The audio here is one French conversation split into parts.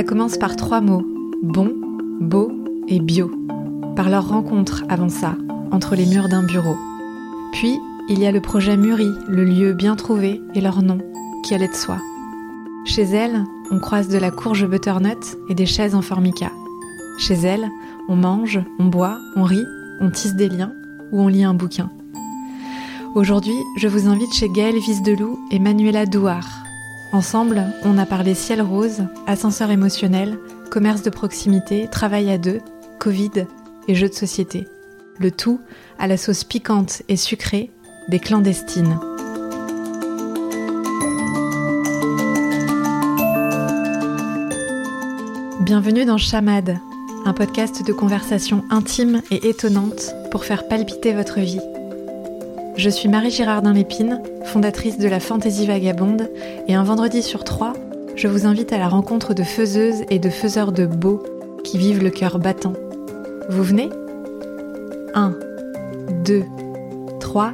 Ça commence par trois mots bon, beau et bio. Par leur rencontre avant ça, entre les murs d'un bureau. Puis, il y a le projet Mûri, le lieu bien trouvé et leur nom, qui allait de soi. Chez elle, on croise de la courge butternut et des chaises en formica. Chez elle, on mange, on boit, on rit, on tisse des liens ou on lit un bouquin. Aujourd'hui, je vous invite chez Gaëlle Visdelou et Manuela Douard. Ensemble, on a parlé ciel rose, ascenseur émotionnel, commerce de proximité, travail à deux, Covid et jeux de société. Le tout à la sauce piquante et sucrée des clandestines. Bienvenue dans Chamade, un podcast de conversation intime et étonnante pour faire palpiter votre vie. Je suis Marie Girardin Lépine, fondatrice de la Fantaisie Vagabonde, et un vendredi sur trois, je vous invite à la rencontre de faiseuses et de faiseurs de beaux qui vivent le cœur battant. Vous venez? 1, 2, 3,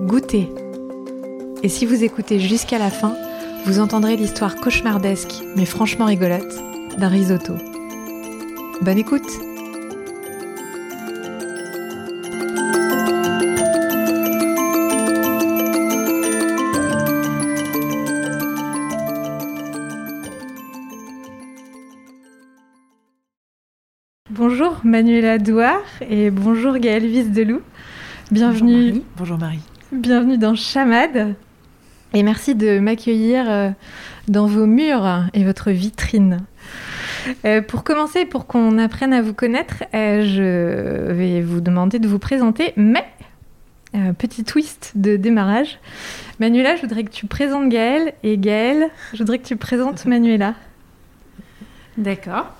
goûtez Et si vous écoutez jusqu'à la fin, vous entendrez l'histoire cauchemardesque, mais franchement rigolote, d'un risotto. Bonne écoute Manuela Douard et bonjour Gaëlle Visdelou. Bienvenue. Bonjour Marie. Bienvenue dans Chamade. Et merci de m'accueillir euh, dans vos murs et votre vitrine. Euh, pour commencer, pour qu'on apprenne à vous connaître, euh, je vais vous demander de vous présenter, mais petit twist de démarrage. Manuela, je voudrais que tu présentes Gaëlle et Gaëlle, je voudrais que tu présentes Manuela. D'accord.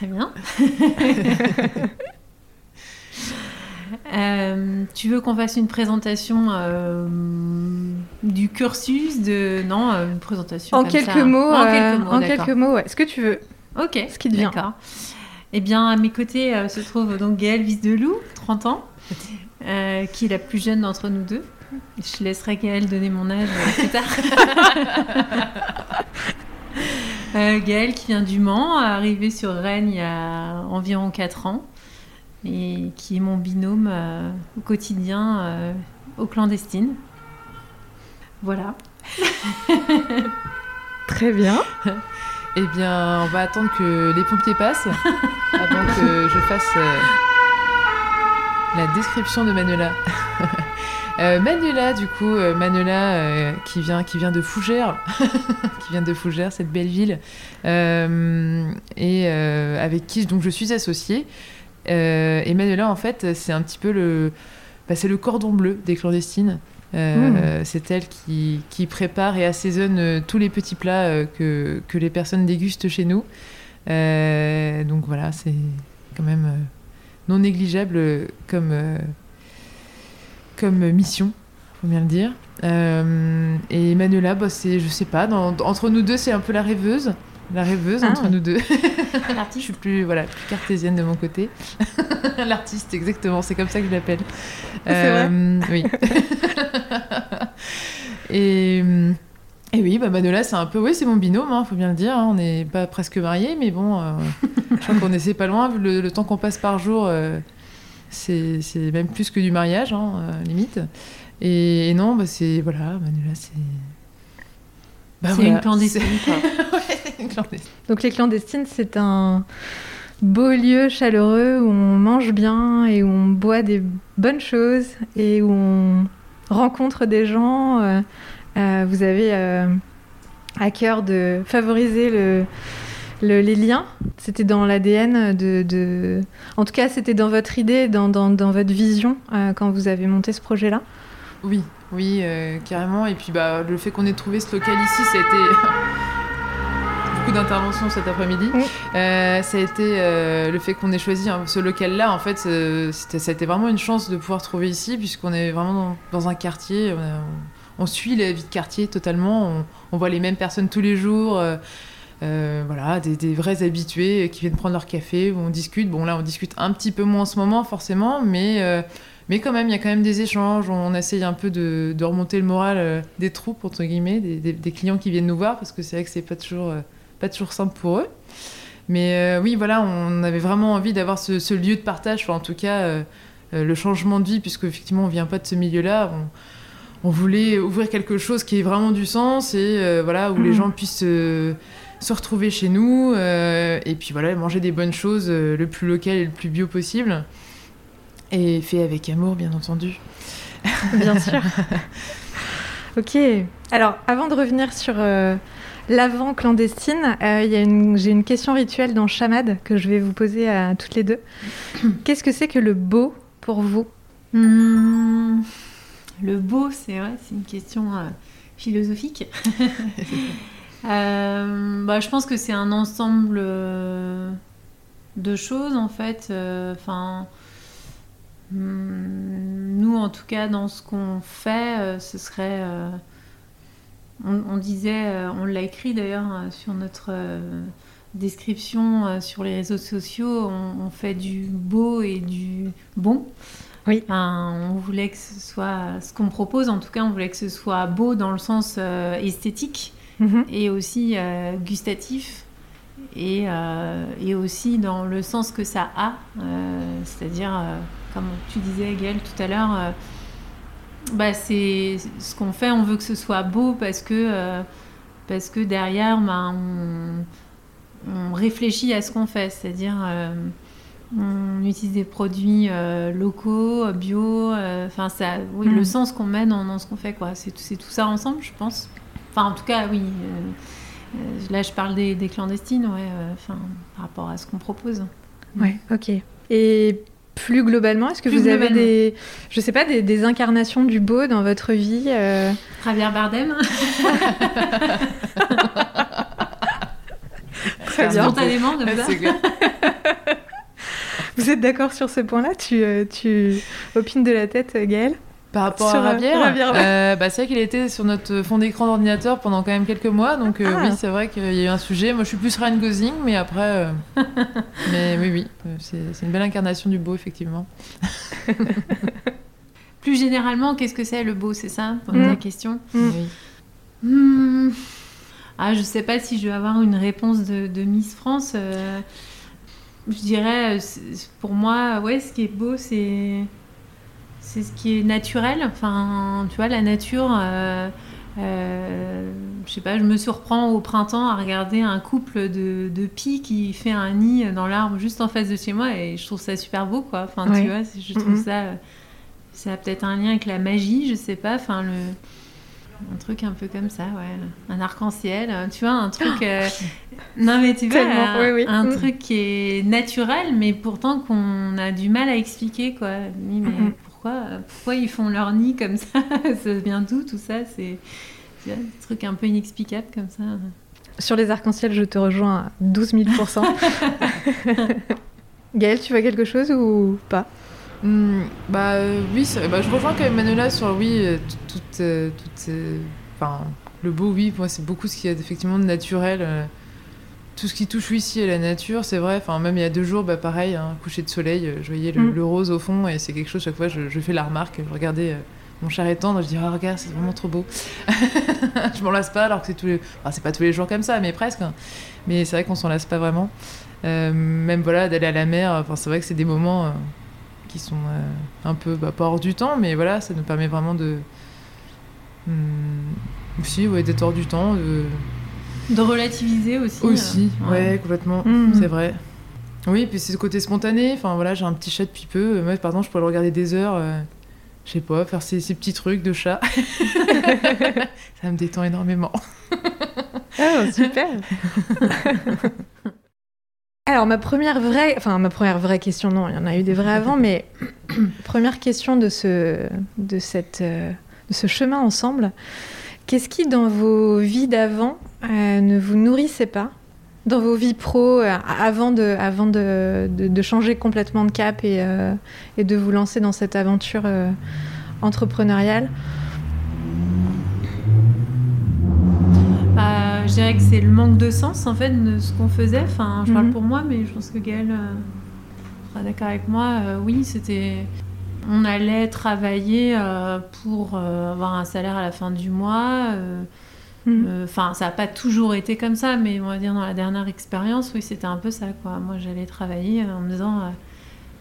Très bien. Euh, tu veux qu'on fasse une présentation euh, du cursus de non euh, une présentation en quelques mots en quelques mots, en quelques mots ouais. ce que tu veux. Ok ce qui te vient. d'accord. Eh bien à mes côtés se trouve donc Gaëlle Visdelou 30 ans qui est la plus jeune d'entre nous deux. Je laisserai Gaëlle donner mon âge plus tard Euh, Gaëlle qui vient du Mans, arrivé sur Rennes il y a environ 4 ans et qui est mon binôme euh, au quotidien euh, au clandestine. Voilà. Très bien. Eh bien, on va attendre que les pompiers passent avant que je fasse la description de Manuela. Euh, Manuela, du coup, euh, Manuela euh, qui, vient, qui vient de Fougères, qui vient de Fougères, cette belle ville, et avec qui donc, je suis associée. et Manuela, en fait, c'est un petit peu le, bah, c'est le cordon bleu des clandestines. Hmm. C'est elle qui, qui, prépare et assaisonne tous les petits plats que, que, les personnes dégustent chez nous. donc voilà, c'est quand même non négligeable comme comme mission, faut bien le dire. Euh, et Manuela, bah, c'est, je sais pas, entre nous deux, c'est un peu la rêveuse. La rêveuse entre ah. nous deux. je suis plus, voilà, plus cartésienne de mon côté. L'artiste, exactement, c'est comme ça que je l'appelle. Ah, vrai euh, Oui. et, et, oui, bah Manuela, c'est un peu, oui, c'est mon binôme, hein, faut bien le dire. Hein. on n'est pas presque mariés, mais bon, euh, je crois qu'on essaie pas loin, le, le temps qu'on passe par jour c'est même plus que du mariage, hein, euh, limite. Et, non, bah, c'est. Voilà, Manuela, c'est. Bah, c'est une clandestine, Donc, les clandestines, c'est un beau lieu chaleureux où on mange bien et où on boit des bonnes choses et où on rencontre des gens. Euh, euh, vous avez à cœur de favoriser le les liens, c'était dans l'ADN de, En tout cas, c'était dans votre idée, dans, dans, votre vision euh, quand vous avez monté ce projet-là? Oui, oui, euh, carrément. Et puis bah, le fait qu'on ait trouvé ce local ici, ça a été... beaucoup d'interventions cet après-midi. Euh, ça a été le fait qu'on ait choisi hein, ce local-là. En fait, c'était, ça a été vraiment une chance de pouvoir trouver ici, puisqu'on est vraiment dans, un quartier. On, suit la vie de quartier totalement. On, on, voit les mêmes personnes tous les jours. Euh, voilà, des, vrais habitués qui viennent prendre leur café, où on discute. Bon, là, on discute un petit peu moins en ce moment, forcément, mais, euh, mais quand même, il y a quand même des échanges. On essaye un peu de, remonter le moral euh, des troupes, entre guillemets, des, clients qui viennent nous voir, parce que c'est vrai que c'est pas toujours, pas toujours simple pour eux. Mais oui, voilà, on avait vraiment envie d'avoir ce, lieu de partage, en tout cas, le changement de vie, puisque effectivement, on vient pas de ce milieu-là. On, voulait ouvrir quelque chose qui ait vraiment du sens et voilà, où les mmh. gens puissent se retrouver chez nous et puis voilà, manger des bonnes choses le plus local et le plus bio possible. Et fait avec amour, bien entendu. Bien sûr. ok. Alors, avant de revenir sur euh, l'avant clandestine, euh, j'ai une question rituelle dans Chamad que je vais vous poser à toutes les deux. Qu'est-ce que c'est que le beau pour vous? Hmm, Le beau, c'est vrai, c'est une question euh, philosophique. bah, je pense que c'est un ensemble de choses en fait. Enfin Hmm, nous, en tout cas, dans ce qu'on fait, euh, ce serait. Euh, on, disait, euh, on l'a écrit d'ailleurs sur notre description sur les réseaux sociaux, on, fait du beau et du bon. Oui. on voulait que ce soit ce qu'on propose, en tout cas, on voulait que ce soit beau dans le sens esthétique mhm. et aussi gustatif et, et, aussi dans le sens que ça a, c'est-à-dire comme tu disais, Gaëlle, tout à l'heure, euh, bah, c'est ce qu'on fait, on veut que ce soit beau parce que, euh, parce que derrière, bah, on, réfléchit à ce qu'on fait, c'est-à-dire euh, on utilise des produits locaux, bio, enfin ça, oui, le mm. sens qu'on met dans, ce qu'on fait, quoi. C'est tout ça ensemble, je pense. Enfin, en tout cas, oui. là, je parle des, clandestines, ouais, enfin, par rapport à ce qu'on propose. Ouais, ok. Et plus globalement, est-ce que vous avez des, je sais pas, des, incarnations du beau dans votre vie euh? Javier Bardem. Très bien. Spontanément, comme ça. Vous êtes d'accord sur ce point-là? Tu, euh, tu opines de la tête, Gaëlle? Par rapport à Rabière, euh, bah, c'est vrai qu'il était sur notre fond d'écran d'ordinateur pendant quand même quelques mois, donc euh, ah. oui, c'est vrai qu'il y a eu un sujet. Moi, je suis plus Ryan Gosling, mais après, euh, mais oui, oui, c'est une belle incarnation du beau, effectivement. plus généralement, qu'est-ce que c'est le beau, c'est ça, pour la mm. question? Mm. Oui. Hmm. Ah, je sais pas si je vais avoir une réponse de, de Miss France. je dirais, pour moi, ouais, ce qui est beau, c'est c'est ce qui est naturel. Enfin, tu vois, la nature. Euh, euh, je sais pas, je me surprends au printemps à regarder un couple de, de pies qui fait un nid dans l'arbre juste en face de chez moi et je trouve ça super beau, quoi. Enfin, tu vois, je trouve ça. Ça a peut-être un lien avec la magie, je sais pas. Enfin, le. Un truc un peu comme ça, ouais. Un arc-en-ciel, tu vois, un truc. Euh, non, mais tu vois, un, mm. truc qui est naturel, mais pourtant qu'on a du mal à expliquer, quoi. mais pourquoi, ils font leur nid comme ça Ça vient d'où tout ça? C'est un truc un peu inexplicable comme ça. Sur les arcs-en-ciel, je te rejoins à 12 000 Gaëlle, tu vois quelque chose ou pas? Hmm, Bah euh, oui, bah, je rejoins quand même Manuela sur oui, euh, tout, euh, enfin, le beau, oui, moi c'est beaucoup ce qui est effectivement de naturel tout ce qui touche ici à la nature, c'est vrai. Enfin, même il y a deux jours, bah, pareil, un hein, coucher de soleil, euh, je voyais mm. le, rose au fond et c'est quelque chose, chaque fois, je, fais la remarque. Je regardais euh, mon cher étendre, je dis, oh, regarde, c'est vraiment trop beau. je m'en lasse pas alors que c'est tous les. Enfin, c'est pas tous les jours comme ça, mais presque. Hein. Mais c'est vrai qu'on s'en lasse pas vraiment. Euh, même voilà, d'aller à la mer, enfin, c'est vrai que c'est des moments qui sont un peu bah, pas hors du temps, mais voilà, ça nous permet vraiment de. Hmm, aussi, ouais, d'être hors du temps. De de relativiser aussi. Aussi, euh, ouais. complètement, mm. c'est vrai. Oui, puis c'est ce côté spontané. Enfin voilà, j'ai un petit chat depuis peu. Moi, par exemple, je pourrais le regarder des heures. Euh, je sais pas, faire ces, petits trucs de chat. ça me détend énormément. oh, super Alors, ma première vraie... Enfin, ma première vraie question, non, il y en a eu des vraies avant, mais première question de ce, de cette, euh, de ce chemin ensemble. Qu'est-ce qui, dans vos vies d'avant, euh, ne vous nourrissait pas dans vos vies pro euh, avant, de, avant de, de, changer complètement de cap et, euh, et, de vous lancer dans cette aventure entrepreneuriale bah, Je dirais que c'est le manque de sens en fait de ce qu'on faisait. Enfin, je parle mhm. pour moi, mais je pense que Gaëlle sera d'accord avec moi. oui, c'était on allait travailler pour avoir un salaire à la fin du mois Mm. Enfin, ça n'a pas toujours été comme ça, mais on va dire dans la dernière expérience, oui, c'était un peu ça, quoi. Moi, j'allais travailler en me disant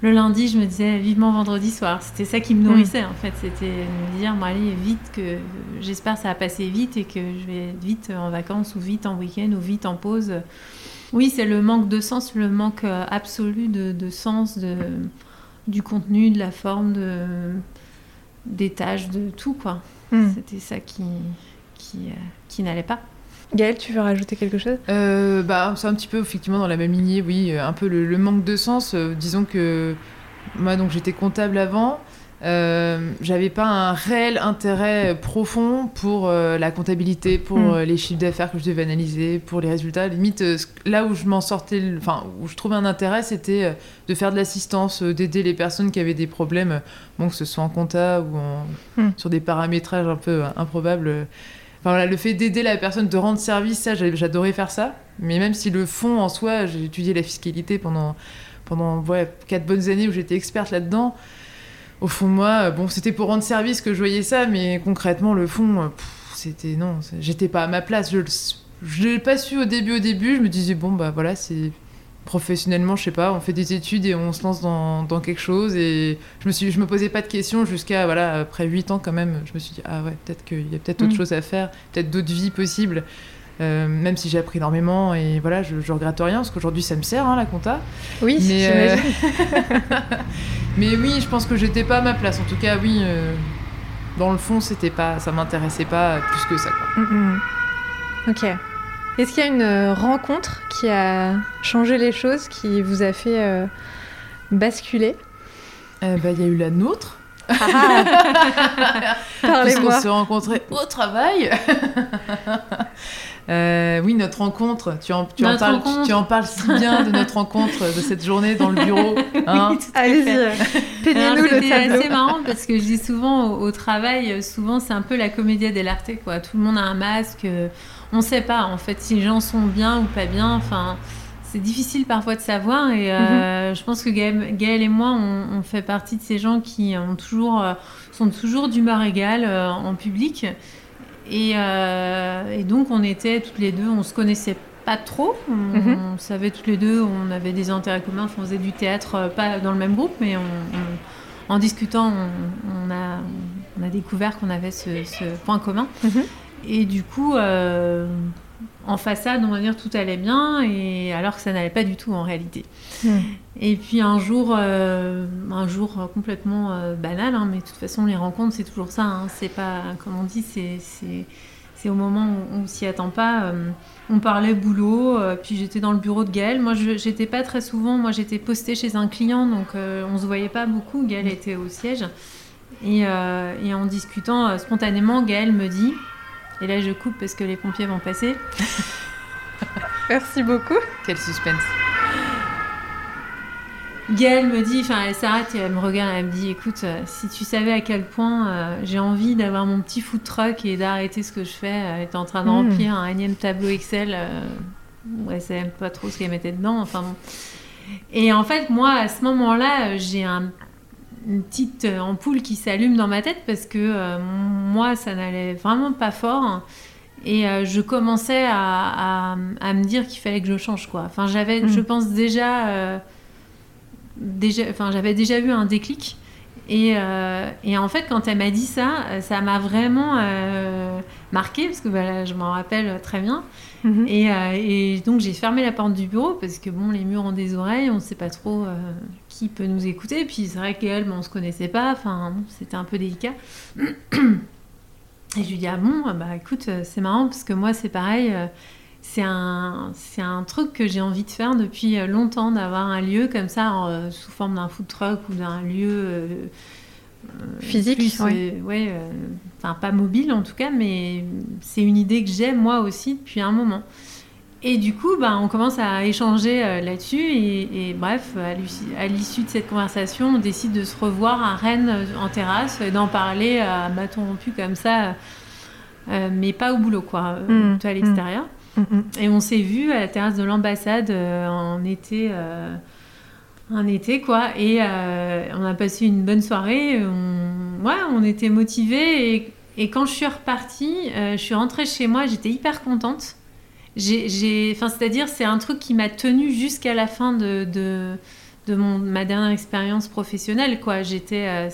le lundi, je me disais vivement vendredi soir. C'était ça qui me nourrissait en fait. C'était me dire, bon, allez, vite, que j'espère que ça va passer vite et que je vais vite en vacances ou vite en week-end ou vite en pause. Oui, c'est le manque de sens, le manque euh, absolu de, sens de, du contenu, de la forme, de, des tâches, de tout quoi. Hmm. C'était ça qui, qui, euh, qui n'allait pas. Gaëlle, tu veux rajouter quelque chose? Euh, bah, C'est un petit peu effectivement dans la même lignée, oui, un peu le, manque de sens. Euh, disons que moi, donc j'étais comptable avant. J'avais pas un réel intérêt profond pour la comptabilité, pour hmm. les chiffres d'affaires que je devais analyser, pour les résultats. Limite, là où je m'en sortais, enfin, où je trouvais un intérêt, c'était de faire de l'assistance, d'aider les personnes qui avaient des problèmes, bon, que ce soit en compta ou hmm. sur des paramétrages un peu improbables Enfin, voilà, le fait d'aider la personne, de rendre service, ça, j'adorais faire ça. Mais même si le fond en soi, j'ai étudié la fiscalité pendant, pendant ouais, quatre bonnes années où j'étais experte là-dedans. Au fond de moi, bon, c'était pour rendre service que je voyais ça, mais concrètement, le fond, c'était non, j'étais pas à ma place. Je l'ai pas su au début. Au début, je me disais bon bah voilà, c'est professionnellement, je sais pas, on fait des études et on se lance dans, dans quelque chose. Et je me suis, je me posais pas de questions jusqu'à voilà, après 8 ans quand même. Je me suis dit ah ouais, peut-être qu'il y a peut-être autre mm. chose à faire, peut-être d'autres vies possibles. Euh, même si j'ai appris énormément et voilà, je, je regrette rien parce qu'aujourd'hui ça me sert hein, la compta. Oui, mais, euh... mais oui, je pense que j'étais pas à ma place. En tout cas, oui, euh, dans le fond, c'était pas, ça m'intéressait pas plus que ça. Quoi. Mm, mm. Ok. Est-ce qu'il y a une euh, rencontre qui a changé les choses, qui vous a fait basculer? Bah, Il y a eu la nôtre. Ah. Parlez-moi. On s'est rencontrés au travail. oui, notre rencontre. Tu en, tu, en parles, Tu, en parles si bien de notre rencontre, de cette journée dans le bureau. Hein Allez-y, peignez-nous le tableau. C'est assez marrant parce que je dis souvent au, travail, souvent c'est un peu la comédie dell'arte. Quoi. Tout le monde a un masque on sait pas en fait si les gens sont bien ou pas bien. Enfin, c'est difficile parfois de savoir et euh, mhm. je pense que Gaël, et moi, on, fait partie de ces gens qui ont toujours, euh, sont toujours d'humeur égale euh, en public. Et, donc on était toutes les deux, on se connaissait pas trop. On, mhm. savait toutes les deux, on avait des intérêts communs, on faisait du théâtre, pas dans le même groupe, mais en discutant, on, a, on, a, découvert qu'on avait ce, point commun. Mhm. Et du coup, euh, en façade, on va dire tout allait bien, et alors que ça n'allait pas du tout en réalité. Hmm. Et puis un jour, euh, un jour complètement euh, banal, hein, mais de toute façon, les rencontres, c'est toujours ça. Hein. c'est pas, comme on dit, c'est au moment où on s'y attend pas. on parlait boulot, puis j'étais dans le bureau de Gaël. Moi, j'étais pas très souvent. Moi, j'étais postée chez un client, donc on se voyait pas beaucoup. Gaël était au siège. Et, et en discutant spontanément, Gaël me dit et là, je coupe parce que les pompiers vont passer. Merci beaucoup. Quel suspense. Gaëlle me dit, enfin elle s'arrête et elle me regarde, elle me dit écoute, euh, si tu savais à quel point euh, j'ai envie d'avoir mon petit food truck et d'arrêter ce que je fais, elle était en train de hmm. remplir un énième tableau Excel, euh, ouais, elle savait pas trop ce qu'elle mettait dedans, enfin bon. Et en fait, moi, à ce moment-là, j'ai un une petite euh, ampoule qui s'allume dans ma tête parce que euh, moi, ça n'allait vraiment pas fort. Et euh, je commençais à, à, me dire qu'il fallait que je change, quoi. Enfin, j'avais, mm. je pense déjà, déjà, enfin, j'avais déjà eu un déclic. Et, et, en fait, quand elle m'a dit ça, ça m'a vraiment marqué parce que voilà, je m'en rappelle très bien. Mm-hmm. Et, et, donc, j'ai fermé la porte du bureau parce que bon, les murs ont des oreilles, on ne sait pas trop qui peut nous écouter. Puis c'est vrai qu'elle, on se connaissait pas, enfin, c'était un peu délicat. Et je lui dis, ah bon, bah écoute, euh, c'est marrant parce que moi, c'est pareil. Euh, c'est un, c'est un truc que j'ai envie de faire depuis euh, longtemps, d'avoir un lieu comme ça, sous forme d'un food truck ou d'un lieu physique. ouais, enfin, pas mobile en tout cas, mais c'est une idée que j'ai moi aussi depuis un moment. Et du coup, bah, on commence à échanger euh, là-dessus. Et, bref, à l'issue de cette conversation, on décide de se revoir à Rennes euh, en terrasse et d'en parler à bâton rompu comme ça, euh, mais pas au boulot, quoi, mmh. à l'extérieur. Mmh. Mmh. Et on s'est vu à la terrasse de l'ambassade en été. Un été quoi. Et on a passé une bonne soirée. On, ouais, on était motivés. Et quand je suis repartie, je suis rentrée chez moi, j'étais hyper contente. J'ai, enfin, c'est-à-dire, c'est un truc qui m'a tenue jusqu'à la fin de, de mon, ma dernière expérience professionnelle, quoi. J'étais, euh,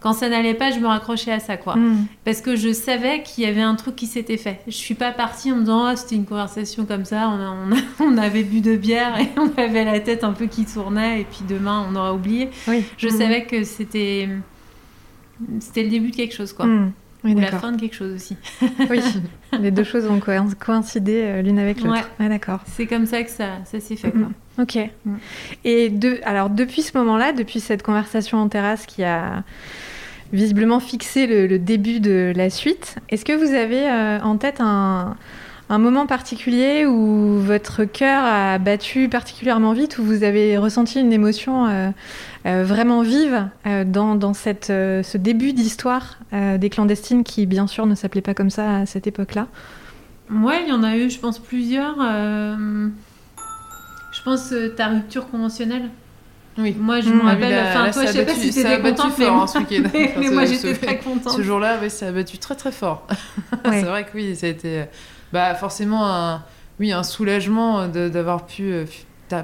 quand ça n'allait pas, je me raccrochais à ça, quoi. Mm. Parce que je savais qu'il y avait un truc qui s'était fait. Je suis pas partie en me disant, oh, c'était une conversation comme ça, on, on, avait bu de bière et on avait la tête un peu qui tournait et puis demain on aura oublié. Oui. Je mm. savais que c'était, c'était le début de quelque chose, quoi. Mm. Oui, Ou la fin de quelque chose aussi. oui, les deux choses vont coïncider euh, l'une avec l'autre. Ouais. d'accord. C'est comme ça que ça, ça s'est fait. Quoi. Ok. Mm. Et de, alors depuis ce moment-là, depuis cette conversation en terrasse qui a visiblement fixé le, début de la suite, est-ce que vous avez euh, en tête un, un, moment particulier où votre cœur a battu particulièrement vite, où vous avez ressenti une émotion euh, vraiment vive dans, dans cette, ce début d'histoire des clandestines qui, bien sûr, ne s'appelait pas comme ça à cette époque-là Ouais, il y en a eu, je pense, plusieurs. Je pense euh, ta rupture conventionnelle. Oui. Moi, je me mmh. rappelle. Enfin, toi, je sais pas si t'étais contente, mais, fort, hein, ce week-end. mais, moi, j'étais très contente. Ce jour-là, oui, ça a battu très très fort. c'est vrai que oui, ça a été, bah, forcément un, oui, un soulagement d'avoir pu euh,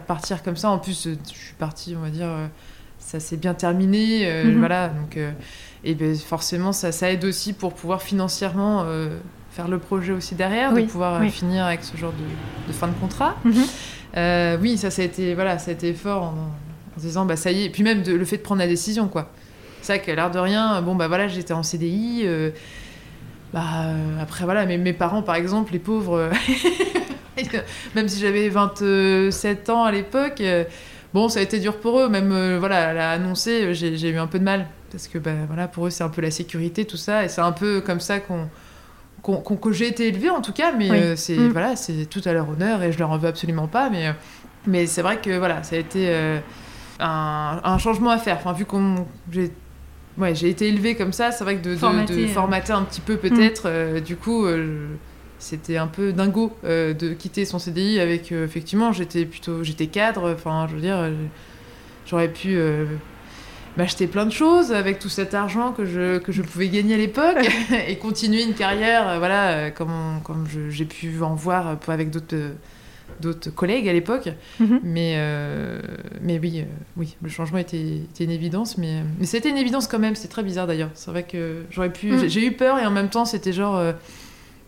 partir comme ça. En plus, euh, je suis partie, on va dire, ça s'est bien terminé, mmh. voilà. Donc, et ben, forcément, ça, ça aide aussi pour pouvoir financièrement faire le projet aussi derrière, de pouvoir finir avec ce genre de, de fin de contrat. Mmh. Euh, oui, ça, ça a été, voilà, ça a été fort en, disant, bah ça y est. Et puis même le fait de prendre la décision, quoi. C'est vrai qu'à l'air de rien, bon, bah voilà, j'étais en CDI. Euh, bah, euh, après, voilà, mes, mes parents, par exemple, les pauvres, même si j'avais 27 ans à l'époque, bon, ça a été dur pour eux. Même, voilà, l'a annoncé, j'ai eu un peu de mal. Parce que, bah, voilà, pour eux, c'est un peu la sécurité, tout ça. Et c'est un peu comme ça qu'on que j'ai été élevée en tout cas, mais euh, c'est mm. voilà, c'est tout à leur honneur et je leur en veux absolument pas. Mais, euh, mais c'est vrai que voilà, ça a été euh, un, un, changement à faire. Enfin, vu qu'on j'ai ouais, j'ai été élevée comme ça, c'est vrai que de, de, formater un petit peu peut-être, mm. du coup. C'était un peu dingo de quitter son CDI avec effectivement j'étais plutôt j'étais cadre enfin je veux dire j'aurais pu m'acheter plein de choses avec tout cet argent que je, que je pouvais gagner à l'époque et continuer une carrière, euh, voilà, euh, comme, comme j'ai pu en voir avec d'autres d'autres collègues à l'époque. Mhm. mais, euh, mais oui, oui, le changement était, était, une évidence, mais, mais c'était une évidence quand même, c'est très bizarre d'ailleurs. C'est vrai que j'aurais pu... Mhm. J'ai eu peur et en même temps, c'était genre...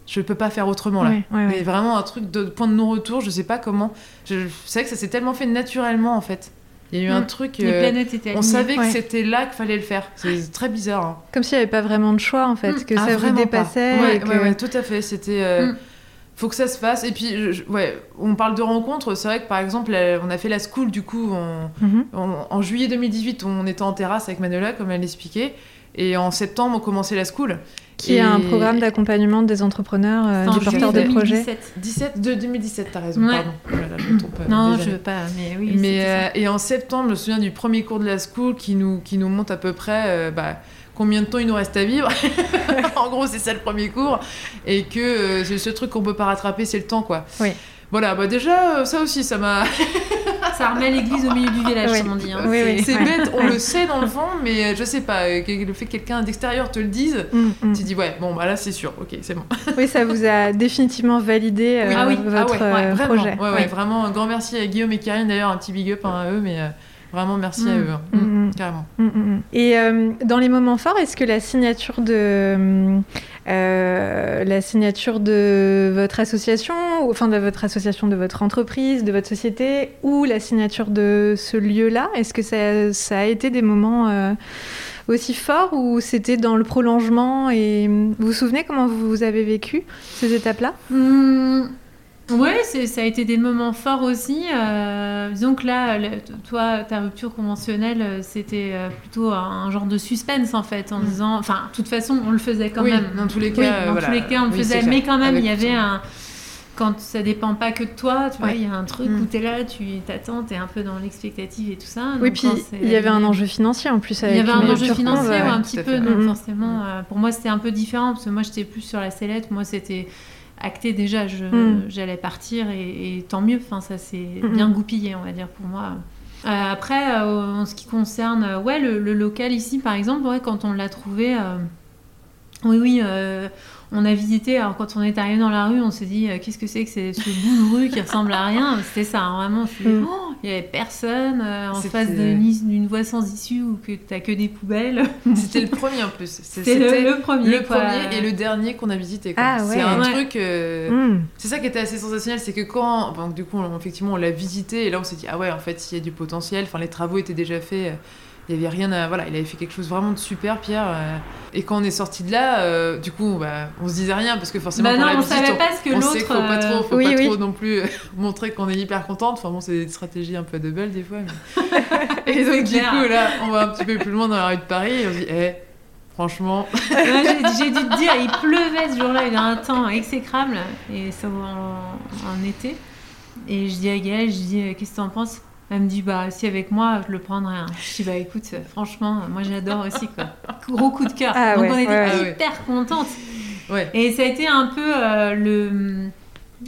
je peux pas faire autrement là. mais vraiment un truc de point de non-retour, je sais pas comment. Je, c'est vrai que ça s'est tellement fait naturellement en fait. Il y a eu un mm. truc. Les euh, planètes étaient On savait que c'était là qu'il fallait le faire. C'est très bizarre. Hein. Comme s'il n'y avait pas vraiment de choix en fait, mm. que ah, ça vous dépassait. Ouais, ouais, tout à fait. C'était. Euh, mm. Faut que ça se fasse. Et puis, ouais, on parle de rencontres. C'est vrai que par exemple, on a fait la school du coup en, mm-hmm. en, juillet 2018. On était en terrasse avec Manuela, comme elle l'expliquait. Et en septembre, on commençait la school. Qui est un programme d'accompagnement des entrepreneurs, euh, des porteurs de projets. 17, de 2017, t'as raison, pardon. non, je veux pas, mais oui. Mais, euh, et en septembre, je me souviens du premier cours de la school qui nous, qui nous montre à peu près euh, bah, combien de temps il nous reste à vivre. en gros, c'est ça le premier cours. Et que c'est ce truc qu'on peut pas rattraper, c'est le temps, quoi. Oui. Voilà, bah déjà, ça aussi, ça m'a. ça remet l'église au milieu du village, comme on dit. Hein. c'est bête, on le sait dans le fond, mais euh, je sais pas, euh, le fait que quelqu'un d'extérieur te le dise, mm, mm. tu dis ouais, bon bah là c'est sûr, ok, c'est bon. oui, ça vous a définitivement validé euh, ah votre ah projet. Ouais, vraiment un grand merci à Guillaume et Karine d'ailleurs, un petit big up hein, à eux, mais. Vraiment, merci à mm. eux. Hein. carrément. Et dans les moments forts, est-ce que la signature de euh, la signature de votre association, enfin de votre association, de votre entreprise, de votre société, ou la signature de ce lieu-là Est-ce que ça, a été des moments euh, aussi forts ou c'était dans le prolongement Et vous vous souvenez comment vous avez vécu ces étapes-là? Mmh. Oui, ça a été des moments forts aussi. Euh, disons que là, toi, ta rupture conventionnelle, euh, c'était euh, plutôt un, genre de suspense en fait, en mm. disant, enfin, de toute façon, on le faisait quand même. Dans tous les cas, dans tous les cas, on le faisait, mais quand même, il y avait un. Quand ça dépend pas que de toi, tu vois, il y a un truc mm. où tu es là, tu t'attends, tu es un peu dans l'expectative et tout ça. Oui, puis il y avait un enjeu financier en plus. il y avait un enjeu financier, un petit peu. Donc mm. forcément, pour moi, c'était un peu différent parce que moi, j'étais plus sur la sellette. Moi, c'était acté déjà, mm. j'allais partir et, tant mieux. Enfin, ça s'est bien goupillé, on va dire, pour moi. Euh, après, euh, en ce qui concerne euh, ouais, le, local ici, par exemple, ouais, quand on l'a trouvé, Oui, oui. On a visité, alors quand on est arrivé dans la rue, on s'est dit euh, qu'est-ce que c'est que c'est- ce bout de rue qui ressemble à rien? C'était ça, hein, vraiment. Mm. oh, Il y avait personne euh, en face d'une voie sans issue ou que t'as que des poubelles. C'était le premier en plus. C'était le, le premier. le quoi. premier et le dernier qu'on a visité. Ah, ouais. C'est un Ouais. truc. euh. C'est ça qui était assez sensationnel, c'est que quand, du coup, on- effectivement, on l'a visité et là, on s'est dit ah ouais, en fait, il y a du potentiel. Enfin, les travaux étaient déjà faits. euh, Il y avait rien à, voilà, il avait fait quelque chose vraiment de super, Pierre. euh, et quand on est sorti de là, euh, du coup, bah, on se disait rien parce que forcément, Bah pour non, la on savait on- pas ce que on sait qu'il faut l'autre. pas trop, euh, faut Oui, pas oui. trop non plus montrer qu'on est hyper contente. Enfin bon, c'est des stratégies un peu de belle des fois. mais- et donc du clair. coup là, on va un petit peu plus loin dans la rue de Paris et on se dit, eh, franchement, j'ai dû te dire, il pleuvait ce jour-là, il y a un temps exécrable, et ça en, en été. Et je dis à Gaëlle, je dis, qu'est-ce que t'en penses? Elle me dit, bah si avec moi, je le prendrais. hein. Je dis, bah écoute, euh, franchement, moi j'adore aussi, quoi. Gros coup de cœur. Ah Donc ouais, on était ouais, ouais. hyper contentes. ouais. Et ça a été un peu euh, le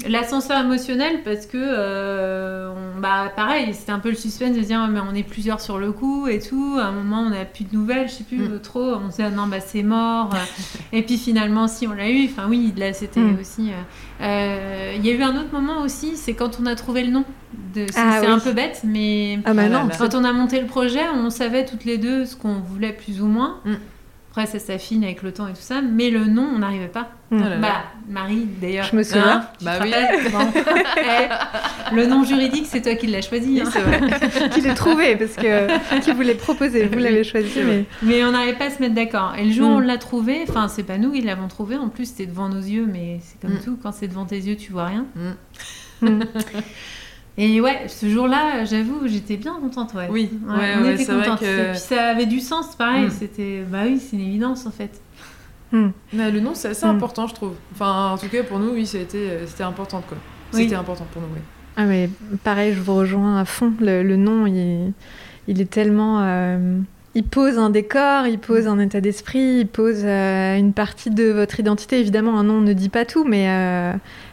l'ascenseur émotionnel parce que euh, on- bah pareil c'était un peu le suspense de se dire mais on est plusieurs sur le coup et tout à un moment on n'a plus de nouvelles je sais plus Mm. trop on se dit ah non bah c'est mort et puis finalement si on l'a eu enfin oui là c'était Mm. aussi euh, euh, il y a eu un autre moment aussi c'est quand on a trouvé le nom de c'est Ah oui. un peu bête mais Ah bah Ah non. là. quand on a monté le projet, on savait toutes les deux ce qu'on voulait plus ou moins. Mm. Après, ça s'affine avec le temps et tout ça, mais le nom, on n'arrivait pas. Mm. Oh là là. Bah, Marie, d'ailleurs. Je me souviens. hein, Bah oui. Bon. Eh, le nom juridique, c'est toi qui l'as choisi. hein. vrai. Qui l'ai trouvé parce que qui vous proposé, vous l'avez choisi. Mais... Mais on n'arrivait pas à se mettre d'accord. Et le jour où Mm. on l'a trouvé, enfin, c'est pas nous qui l'avons trouvé, en plus, c'était devant nos yeux, mais c'est comme Mm. tout, quand c'est devant tes yeux, tu vois rien. Et ouais, ce jour-là, j'avoue, j'étais bien contente, ouais. Oui, Ouais, ouais, on ouais, était que- Et puis ça avait du sens, pareil. Mm. C'était, bah oui, c'est une évidence en fait. Mais le nom, c'est assez Mm. important, je trouve. Enfin, en tout cas, pour nous, oui, c'était c'était important, quoi. Oui. C'était important pour nous, oui. Ah mais pareil, je vous rejoins à fond. Le, le nom, il, il est tellement... euh, il pose un décor, il pose un état d'esprit, il pose euh, une partie de votre identité. Évidemment, un nom ne dit pas tout, mais, euh,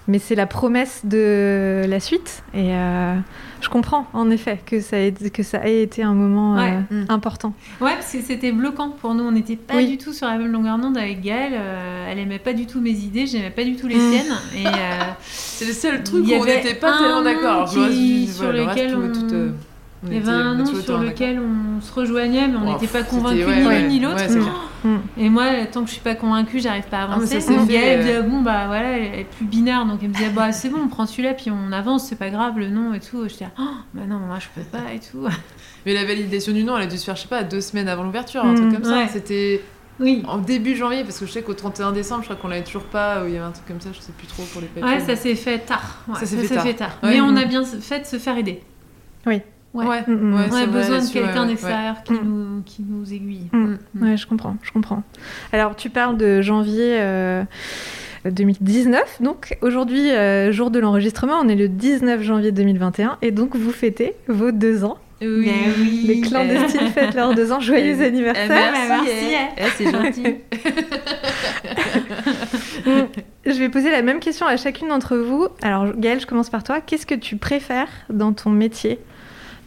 mais c'est la promesse de la suite. Et euh, je comprends, en effet, que ça ait, que ça ait été un moment Ouais. euh, Mm. important. Ouais, parce que c'était bloquant pour nous. On n'était pas Oui. du tout sur la même longueur d'onde avec Gaëlle. Euh, elle aimait pas du tout mes idées, j'aimais pas du tout les Mm. siennes. Et euh, C'est le seul truc où on n'était pas tellement d'accord. Sur voilà, le reste, lequel tout- on- tout, euh, il y avait un nom sur lequel on se rejoignait, mais on Oh, n'était pas convaincus ouais, ni ouais, l'une ni l'autre. clair. Mm. Et moi, tant que je suis pas convaincue, j'arrive pas à Ah, mais avancer. Donc Gaëlle euh. disait, bon, bah voilà, elle est plus binaire. Donc elle me disait, bah c'est bon, on prend celui-là, puis on avance, c'est pas grave, le nom et tout. J'étais, oh, bah non, moi je peux pas et tout. Mais la validation du nom, elle a dû se faire, je sais pas, deux semaines avant l'ouverture, un Mm. truc comme ça. C'était Oui. en début janvier, parce que je sais qu'au 31 décembre, je crois qu'on l'avait toujours pas, ou il y avait un truc comme ça, je sais plus trop pour les papiers. Ouais, ça s'est fait tard. Ouais, Ça s'est fait tard. Ouais. Mais on a bien fait de se faire aider. Oui. Ouais. Ouais, Mm, mm. ouais, On a vrai, besoin de quelqu'un ouais. d'extérieur qui, Mm. nous, qui nous aiguille. Ouais, je comprends, je comprends. Alors, tu parles de janvier euh, 2019. Donc, aujourd'hui, euh, jour de l'enregistrement, on est le 19 janvier 2021. Et donc, vous fêtez vos deux ans. Oui. Oui. Les clandestines fêtent leurs deux ans. Joyeux anniversaire. merci, Merci, eh. eh. Eh, c'est gentil. Je vais poser la même question à chacune d'entre vous. Alors, Gaëlle, je commence par toi. Qu'est-ce que tu préfères dans ton métier,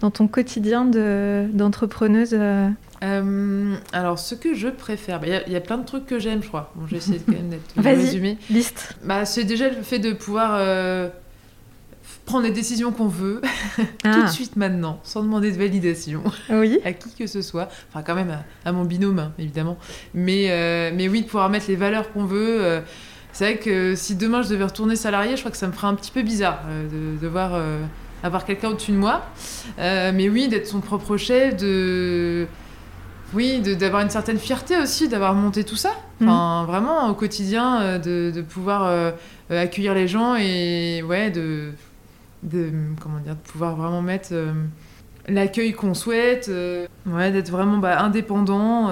dans ton quotidien de- d'entrepreneuse euh, Euh, alors, ce que je préfère, bah, il y a- il y, a plein de trucs que j'aime, je crois. Bon, de, quand même d'être de résumer. liste Bah, c'est déjà le fait de pouvoir euh, prendre les décisions qu'on veut tout Ah, de suite maintenant, sans demander de validation oui. à qui que ce soit. Enfin, quand même à, à mon binôme, hein, évidemment. Mais, euh, mais oui, de pouvoir mettre les valeurs qu'on veut. c'est vrai que si demain je devais retourner salarié, je crois que ça me ferait un petit peu bizarre de devoir avoir quelqu'un au-dessus de moi. Euh, mais oui, d'être son propre chef, de. Oui, d'avoir une certaine fierté aussi d'avoir monté tout ça. Enfin, vraiment, au quotidien, euh, de, de pouvoir euh, accueillir les gens et ouais, de, de comment dire, de pouvoir vraiment mettre euh, l'accueil qu'on souhaite, euh, ouais, d'être vraiment bah, indépendant,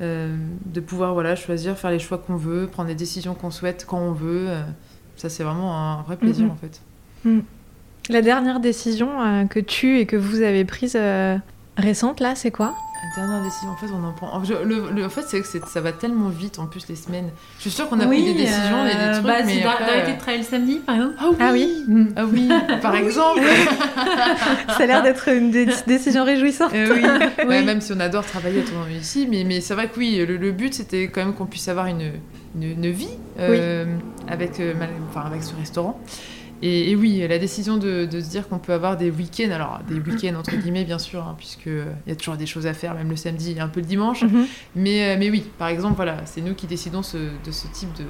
de pouvoir voilà choisir, faire les choix qu'on veut, prendre les décisions qu'on souhaite quand on veut. ça, c'est vraiment un vrai plaisir Mhm. en fait. La dernière décision euh, que tu et que vous avez prise euh, récente, là, c'est quoi? Dernière décision, en fait, on en prend. En, fait, c'est que ça va tellement vite, en plus, les semaines. Je suis sûre qu'on a pris des décisions, des, euh, trucs, bah, mais d'arrêter de travailler le samedi, par exemple. Ah oui, ah oui, ah oui. par exemple. ça a l'air d'être une décision réjouissante. Euh, oui. même si on adore travailler ici, mais, mais c'est vrai que oui, le, but, c'était quand même qu'on puisse avoir une, une, vie euh, avec, enfin, avec ce restaurant. Et, oui, la décision de, se dire qu'on peut avoir des week-ends, alors des week-ends entre guillemets bien sûr, hein, puisqu'il y a toujours des choses à faire, même le samedi et un peu le dimanche. Mhm. mais, euh, mais oui, par exemple, voilà, c'est nous qui décidons de ce type de,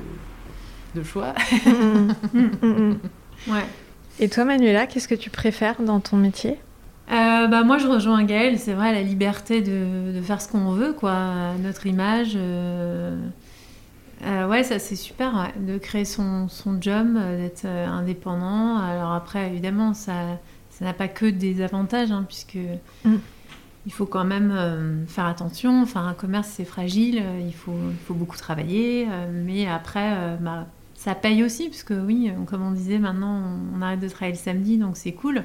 de choix. Mhm. Mhm. ouais. Et toi, Manuela, qu'est-ce que tu préfères dans ton métier? Euh, bah, moi, je rejoins Gaëlle. C'est vrai, la liberté de, de, faire ce qu'on veut, quoi. Notre image. Euh, euh, ouais, ça c'est super, de créer son, son job, euh, d'être euh, indépendant. Alors après, évidemment, ça n'a pas que des avantages, hein, puisque mm. il faut quand même faire attention. Enfin, un commerce, c'est fragile, il faut, il faut beaucoup travailler. mais après, bah, ça paye aussi, puisque oui, comme on disait, maintenant, on, arrête de travailler le samedi, donc c'est cool.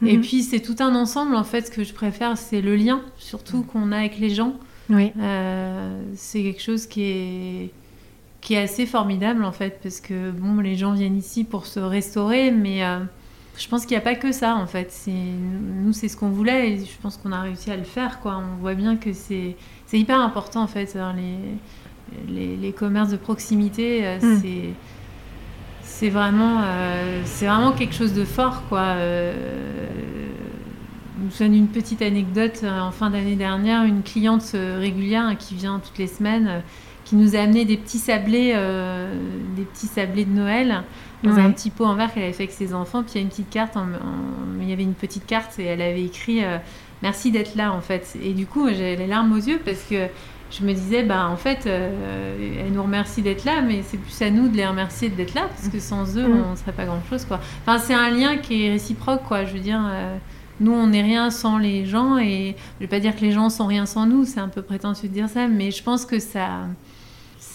Et mm-hmm. puis, c'est tout un ensemble, en fait, ce que je préfère, c'est le lien, surtout qu'on a avec les gens. Oui. c'est quelque chose qui est qui est assez formidable en fait, parce que bon, les gens viennent ici pour se restaurer, mais euh, je pense qu'il n'y a pas que ça en fait. Nous, c'est ce qu'on voulait et je pense qu'on a réussi à le faire. Quoi. On voit bien que c'est hyper important en fait. Les, les, les, commerces de proximité, euh, hmm. c'est c'est vraiment, euh, c'est vraiment quelque chose de fort. Quoi. je vous donne une petite anecdote. En fin d'année dernière, une cliente régulière qui vient toutes les semaines qui nous a amené des petits sablés, euh, des petits sablés de Noël dans un petit pot en verre qu'elle avait fait avec ses enfants. Puis il y a une petite carte, il y avait une petite carte et elle avait écrit euh, merci d'être là en fait. Et du coup, j'ai les larmes aux yeux parce que je me disais bah en fait, euh, elle nous remercie d'être là, mais c'est plus à nous de les remercier d'être là parce que sans eux, mm. on ne serait pas grand chose quoi. Enfin, c'est un lien qui est réciproque quoi. Je veux dire. nous, on n'est rien sans les gens et je vais pas dire que les gens sont rien sans nous, c'est un peu prétentieux de dire ça, mais je pense que ça,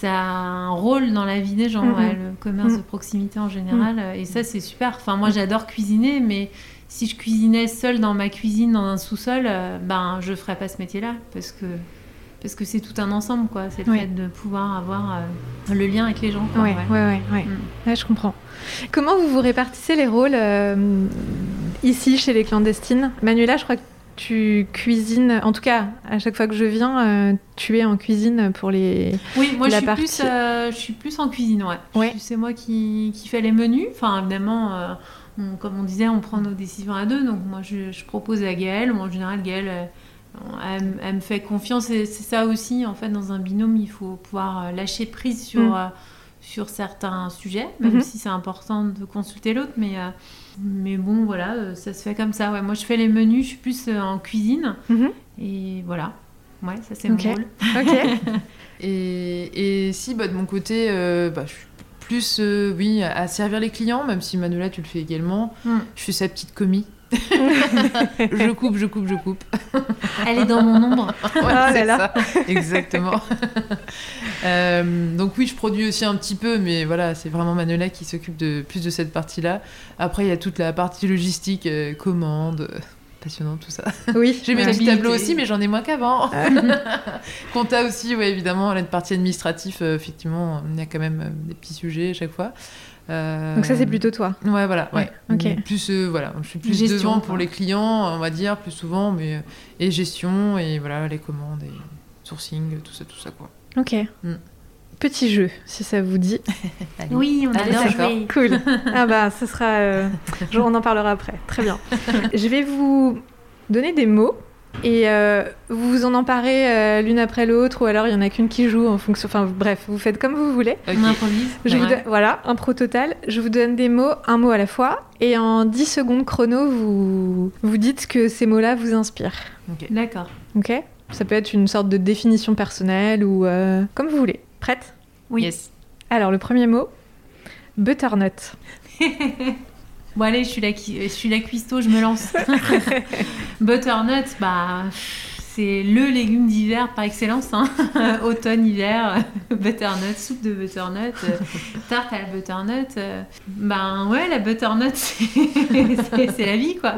ça a un rôle dans la vie des gens, mm-hmm. le commerce de mm. proximité en général. Mm. Et ça, c'est super. Enfin, moi, j'adore cuisiner, mais si je cuisinais seule dans ma cuisine, dans un sous-sol, euh, ben, je ferais pas ce métier-là. Parce que parce que c'est tout un ensemble, quoi. C'est le fait de pouvoir avoir euh, le lien avec les gens. Oui, ouais, ouais, ouais. Mm. je comprends. Comment vous vous répartissez les rôles euh, ici, chez les clandestines? Manuela, je crois que tu cuisines, en tout cas, à chaque fois que je viens, euh, tu es en cuisine pour les. Oui, moi je, suis plus, euh, je suis plus en cuisine, ouais. C'est moi qui, qui fais les menus. Enfin, évidemment, euh, comme on disait, on prend nos décisions à deux. Donc, moi je, je propose à Gaëlle. en général, Gaëlle, elle, me fait confiance. Et c'est ça aussi, en fait, dans un binôme, il faut pouvoir lâcher prise sur, mm. Sur certains sujets, même mm-hmm. si c'est important de consulter l'autre. Mais mais bon, voilà, euh, ça se fait comme ça. Ouais, moi, je fais les menus, je suis plus euh, en cuisine. Mhm. Et voilà. Ouais, ça, c'est mon rôle. Ok. et, et, si, bah, de mon côté, euh, bah, je suis plus, oui, à servir les clients, même si Manuela, tu le fais également. Mm. Je suis sa petite commis. je coupe, je coupe, je coupe. Elle est dans mon ombre. Ouais, c'est ça, exactement. Euh, donc oui, je produis aussi un petit peu, mais voilà, c'est vraiment Manuela qui s'occupe de plus de cette partie-là. Après, il y a toute la partie logistique, euh, commande. Passionnant tout ça. Oui. J'ai mes petits tableaux aussi, mais j'en ai moins qu'avant. Compta aussi, ouais, évidemment, la partie administrative, euh, effectivement, il y a quand même des petits sujets à chaque fois. Euh, Donc ça c'est plutôt toi. Ouais voilà. Ouais. Plus euh, voilà, je suis plus gestion, devant pour les clients, on va dire plus souvent, mais euh, et gestion et voilà les commandes et sourcing, tout ça, tout ça quoi. Ok. Mm. Petit jeu, si ça vous dit. oui, on adore jouer. Cool. ah bah, ce sera. on en parlera après. Très bien. je vais vous donner des mots et euh, vous vous en emparez euh, l'une après l'autre, ou alors il y en a qu'une qui joue en fonction. Enfin, bref, vous faites comme vous voulez. On improvise. Je vous Voilà, un pro total. Je vous donne des mots, un mot à la fois, et en 10 secondes chrono, vous, vous dites que ces mots-là vous inspirent. D'accord. Ok? Ça peut être une sorte de définition personnelle ou euh, comme vous voulez. Prête? Oui. Yes. Alors, le premier mot butternut. Bon allez, je suis la, je suis la cuistot, je me lance. Butternut, bah c'est le légume d'hiver par excellence. Hein. Automne, hiver, butternut, soupe de butternut, euh, tarte à la butternut. Euh, ben ouais, la butternut, c'est la vie quoi.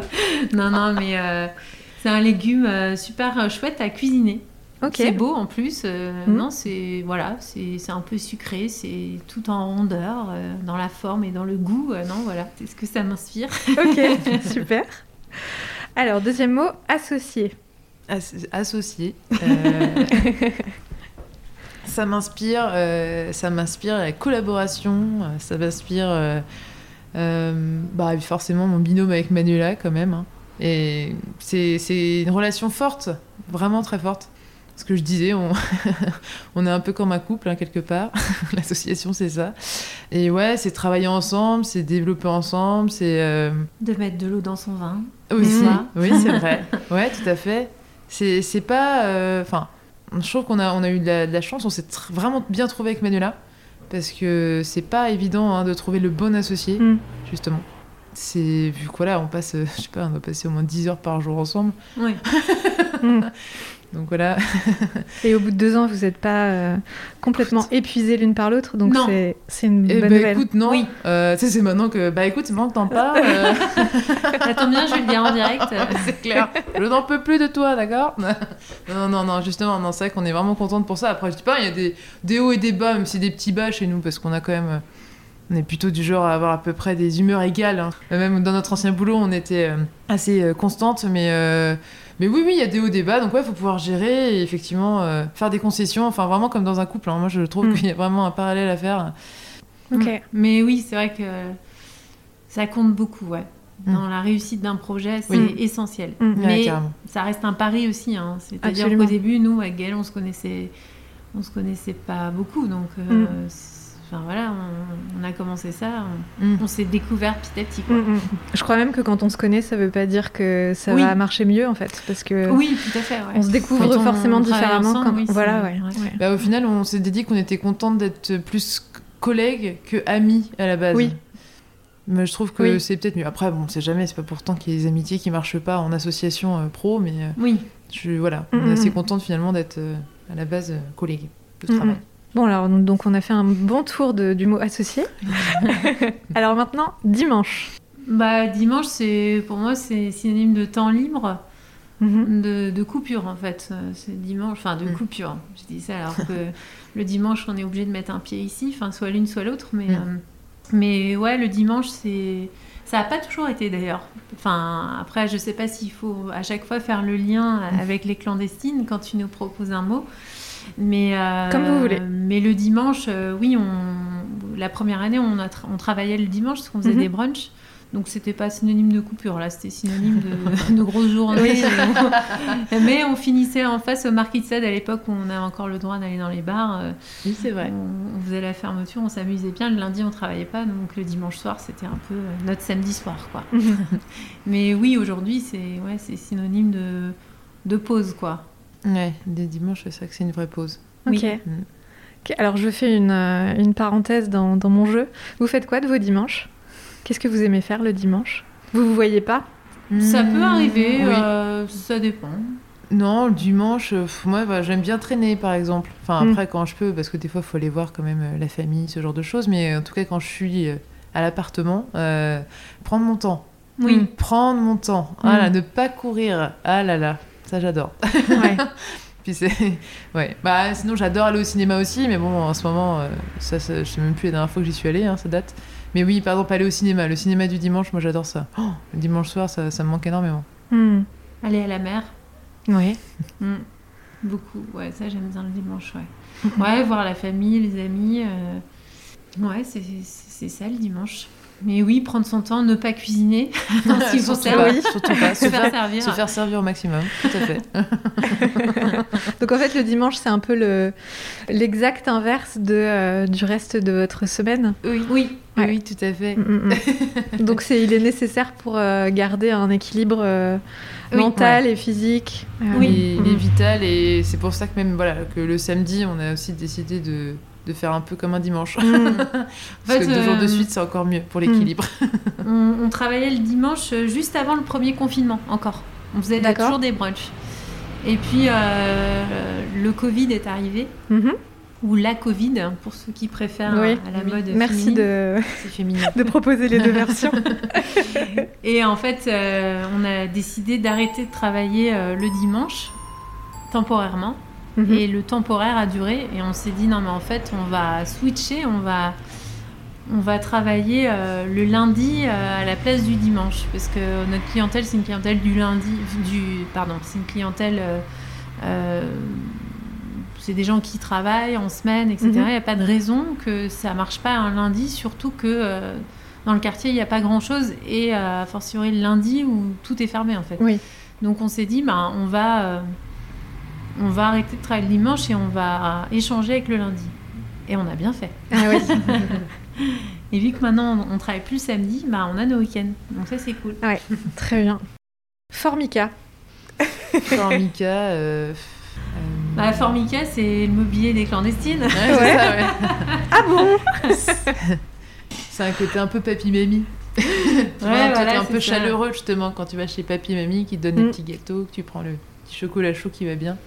Non, non, mais euh, c'est un légume super chouette à cuisiner. C'est beau en plus. euh, Mhm. Non, c'est voilà, c'est c'est un peu sucré, c'est tout en rondeur, euh, dans la forme et dans le goût. euh, non, voilà, c'est ce que ça m'inspire. Ok, super. Alors, deuxième mot, associé. As- associé. euh, ça m'inspire, euh, ça m'inspire la collaboration, ça m'inspire euh, euh, bah, forcément mon binôme avec Manuela quand même. hein. Et c'est c'est une relation forte, vraiment très forte. Ce que je disais, on, on est un peu comme un couple hein, quelque part. L'association, c'est ça. Et ouais, c'est travailler ensemble, c'est développer ensemble, c'est euh, De mettre de l'eau dans son vin. ça. oui, c'est vrai. Ouais, tout à fait. C'est pas. euh, Enfin, je trouve qu'on a, on a eu de la, de la chance, on s'est vraiment bien trouvé avec Manuela. Parce que c'est pas évident hein, de trouver le bon associé, Mm. justement. C'est vu que voilà, on passe, euh, je sais pas, on doit passer au moins 10 heures par jour ensemble. Oui. Donc voilà. Et au bout de deux ans, vous n'êtes pas euh, complètement épuisés l'une par l'autre, donc Non. c'est une Et bonne bah nouvelle. écoute, non. Oui. Euh, c'est maintenant que. Bah écoute, t'en parles. euh, Attends bien, je vais le dire en direct. c'est clair. Je n'en peux plus de toi, d'accord? Non, non, non, justement, non, c'est vrai qu'on est vraiment contente pour ça. Après, je dis pas, il y a des, des hauts et des bas, même si des petits bas chez nous, parce qu'on a quand même. euh, On est plutôt du genre à avoir à peu près des humeurs égales. hein. Même dans notre ancien boulot, on était assez constante, mais. Mais oui, oui, il y a des hauts, des bas, donc ouais, il faut pouvoir gérer et effectivement euh, faire des concessions, enfin vraiment comme dans un couple. hein. Moi, je trouve Mm. qu'il y a vraiment un parallèle à faire. Ok. Mm. Mais oui, c'est vrai que ça compte beaucoup, ouais. Mm. Dans la réussite d'un projet, c'est Oui. essentiel. Ouais, Mais ça reste un pari aussi. Hein. C'est-à-dire qu'au début, nous, avec Gaël, on se connaissait, on se connaissait pas beaucoup. Donc, euh, enfin, voilà, on, on a commencé ça. On, Mm. on s'est découvert petit à petit. quoi. Mm, mm. Je crois même que quand on se connaît, ça veut pas dire que ça Oui. va marcher mieux en fait, parce que Oui, tout à fait. ouais. on se découvre Quand forcément différemment. ensemble, quand- oui, voilà, ouais. ouais. ouais. Bah, au final, on s'est dit qu'on était contente d'être plus collègues que amis à la base. Oui. Mais je trouve que Oui. c'est peut-être mieux. Après, bon, c'est jamais, c'est pas pourtant qu'il y ait des amitiés qui marchent pas en association euh, pro, mais euh, Oui, je, voilà, Mm, on est assez contente finalement d'être euh, à la base euh, collègues de Mm, travail. Bon alors donc on a fait un bon tour de- du mot associé. alors maintenant dimanche. bah, dimanche, c'est pour moi, c'est synonyme de temps libre. Mhm. de, de coupure en fait. Euh, C'est dimanche, enfin de Mm. coupure. Je dis ça alors que le dimanche on est obligé de mettre un pied ici, enfin soit l'une soit l'autre, mais Mm. euh, mais ouais le dimanche c'est ça n'a pas toujours été d'ailleurs. Enfin après je sais pas s'il faut à chaque fois faire le lien avec les clandestines quand tu nous proposes un mot. Mais euh, Comme vous voulez. Mais le dimanche, euh, oui, on, la première année, on, a tra- on travaillait le dimanche parce qu'on faisait Mhm. des brunchs. Donc c'était pas synonyme de coupure, là, c'était synonyme de, de grosses journées. Oui. Mais on finissait en face au Marquis de Sade à l'époque où on avait encore le droit d'aller dans les bars. Euh, Oui, c'est vrai. On, on faisait la fermeture, on s'amusait bien. Le lundi, on travaillait pas, donc le dimanche soir, c'était un peu notre samedi soir, quoi. Mais oui, aujourd'hui, c'est ouais, synonyme de, de pause, quoi. Ouais, des dimanches, c'est ça que c'est une vraie pause. Ok. Oui. Alors je fais une, euh, une parenthèse dans, dans mon jeu. Vous faites quoi de vos dimanches? Qu'est-ce que vous aimez faire le dimanche? Vous vous voyez pas? Ça peut arriver, Oui. euh, ça dépend. Non, le dimanche, euh, moi, bah, j'aime bien traîner, par exemple. Enfin, Mm. après, quand je peux, parce que des fois, il faut aller voir quand même la famille, ce genre de choses. Mais en tout cas, quand je suis à l'appartement, euh, prendre mon temps. Oui. Mm. Prendre mon temps. Mm. Ah là, ne pas courir. Ah là là, ça, j'adore. Ouais. Puis c'est... Ouais. Bah, sinon, j'adore aller au cinéma aussi. Mais bon, en ce moment, euh, ça, ça- je sais même plus la dernière fois que j'y suis allée, hein, ça date. Mais oui, par exemple, aller au cinéma. Le cinéma du dimanche, moi, j'adore ça. Oh, le dimanche soir, ça, ça me manque énormément. Hmm. Aller à la mer. Oui. Mm. Beaucoup, ouais, ça j'aime bien le dimanche, ouais. Ouais, voir la famille, les amis. euh, Ouais, c'est ça le dimanche. Mais oui, prendre son temps, ne pas cuisiner. non, s'il faut surtout pas, oui. surtout pas. se Se faire servir. se faire servir au maximum. Tout à fait. Donc en fait le dimanche c'est un peu le l'exact inverse de, euh, du reste de votre semaine. Oui, Oui, Ouais. oui, tout à fait. Mm, mm, mm. Donc c'est il est nécessaire pour euh, garder un équilibre euh, Oui. mental et physique. Euh, Oui. Il, est- il est vital et c'est pour ça que même voilà que le samedi, on a aussi décidé de, de faire un peu comme un dimanche. Mm. Parce fait, que deux jours de euh, suite, c'est encore mieux pour l'équilibre. on, on travaillait le dimanche euh, juste avant le premier confinement, encore. On faisait toujours des brunchs. Et puis, euh, le Covid est arrivé. Mhm. ou la Covid, pour ceux qui préfèrent Oui. à la mode Merci féminine. de, de proposer les deux versions. Et en fait, euh, on a décidé d'arrêter de travailler euh, le dimanche, temporairement. Mhm. Et le temporaire a duré. Et on s'est dit, non, mais en fait, on va switcher, on va, on va travailler euh, le lundi euh, à la place du dimanche. Parce que notre clientèle, c'est une clientèle du lundi. Du, pardon, c'est une clientèle. euh, c'est des gens qui travaillent en semaine, etc. Il Mhm. n'y a pas de raison que ça marche pas un lundi, surtout que dans le quartier, il n'y a pas grand-chose. Et a fortiori le lundi où tout est fermé, en fait. Oui. Donc on s'est dit, bah, on, va, on va arrêter de travailler le dimanche et on va échanger avec le lundi. Et on a bien fait. Ah oui. Et vu que maintenant on, travaille plus le samedi, bah, on a nos week-ends. Donc ça c'est cool. Très bien. Formica. Formica. Euh... euh, Bah, Formica, c'est le mobilier des clandestines. ouais, c'est Ouais. ça, ouais. Ah bon? C'est un côté un peu papy-mamie. Tu vois, Ouais, un côté voilà, un peu ça. chaleureux justement quand tu vas chez papy-mamie qui te donne Mm. des petits gâteaux, que tu prends le petit chocolat chaud qui va bien.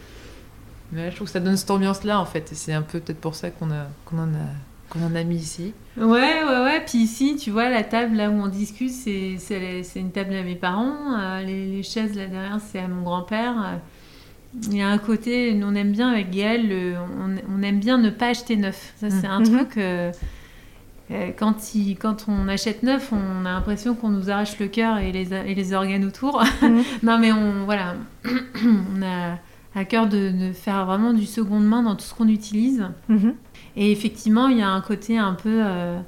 Mais là, je trouve que ça donne cette ambiance-là en fait. Et c'est un peu peut-être pour ça qu'on a qu'on en a qu'on en a mis ici. Ouais, ouais, ouais. Puis ici, tu vois, la table là où on discute, c'est, c'est, c'est une table à mes parents. Euh, les, les chaises là derrière, c'est à mon grand-père. Euh, Il y a un côté, nous, on aime bien avec Gaël, le- on, on aime bien ne pas acheter neuf. Ça, c'est un Mhm. truc. euh, euh, quand, il, quand on achète neuf, on a l'impression qu'on nous arrache le cœur et les, et les organes autour. Mhm. non, mais on, voilà, on a à cœur de, de faire vraiment du seconde main dans tout ce qu'on utilise. Mhm. Et effectivement, il y a un côté un peu, euh,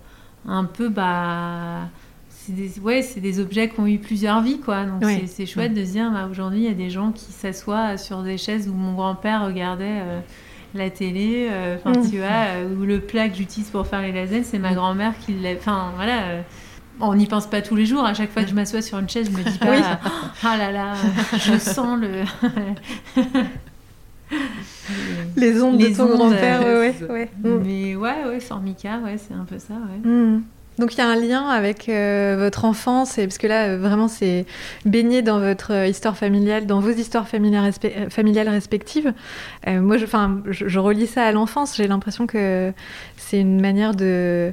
un peu, bah, c'est des, ouais, c'est des objets qui ont eu plusieurs vies, quoi. Donc c'est, c'est chouette de se dire, bah, aujourd'hui, il y a des gens qui s'assoient sur des chaises où mon grand-père regardait euh, la télé, euh, enfin, tu vois, euh, où le plat que j'utilise pour faire les lasagnes, c'est ma grand-mère qui l'a, enfin, voilà. On n'y pense pas tous les jours. À chaque fois que je m'assois sur une chaise, je me dis pas, Oui. ah là là, je sens le. Les ondes Les de ton grand-père, euh, ouais. Mm. Mais ouais, ouais, Formica, ouais, c'est un peu ça, ouais. Mm. Donc il y a un lien avec euh, votre enfance, et, parce que là, euh, vraiment, c'est baigné dans votre euh, histoire familiale, dans vos histoires familiales, respe- familiales respectives. Euh, moi, je, je relis ça à l'enfance, j'ai l'impression que c'est une manière de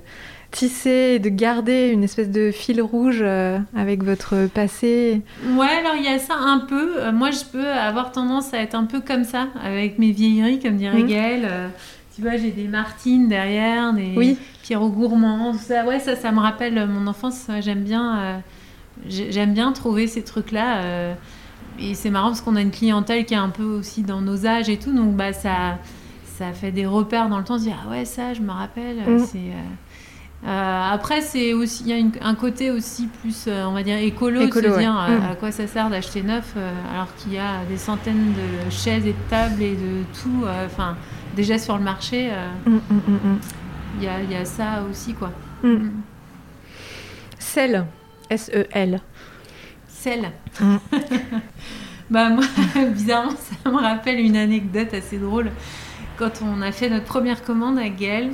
tisser et de garder une espèce de fil rouge euh, avec votre passé. Ouais, alors il y a ça un peu. Euh, moi, je peux avoir tendance à être un peu comme ça, avec mes vieilleries, comme dirait. Gaëlle. Euh, tu vois, j'ai des Martines derrière, des Oui. Pierrot Gourmand, tout ça. Ouais, ça, ça me rappelle mon enfance. J'aime bien, euh, j'aime bien trouver ces trucs-là. euh, et c'est marrant parce qu'on a une clientèle qui est un peu aussi dans nos âges et tout, donc bah ça, ça fait des repères dans le temps. On se dit ah ouais, ça, je me rappelle. Mhm. C'est euh, euh, après, c'est aussi, il y a une- un côté aussi plus, euh, on va dire, écolo, Écolo, de se dire ouais. euh, Mm. à quoi ça sert d'acheter neuf alors qu'il y a des centaines de chaises et de tables et de tout. Enfin, déjà sur le marché, Mm, mm, il y, a, il y a ça aussi, quoi. Sel, S-E-L. Sel. Mm. bah moi, bizarrement, ça me rappelle une anecdote assez drôle. Quand on a fait notre première commande à Gaël,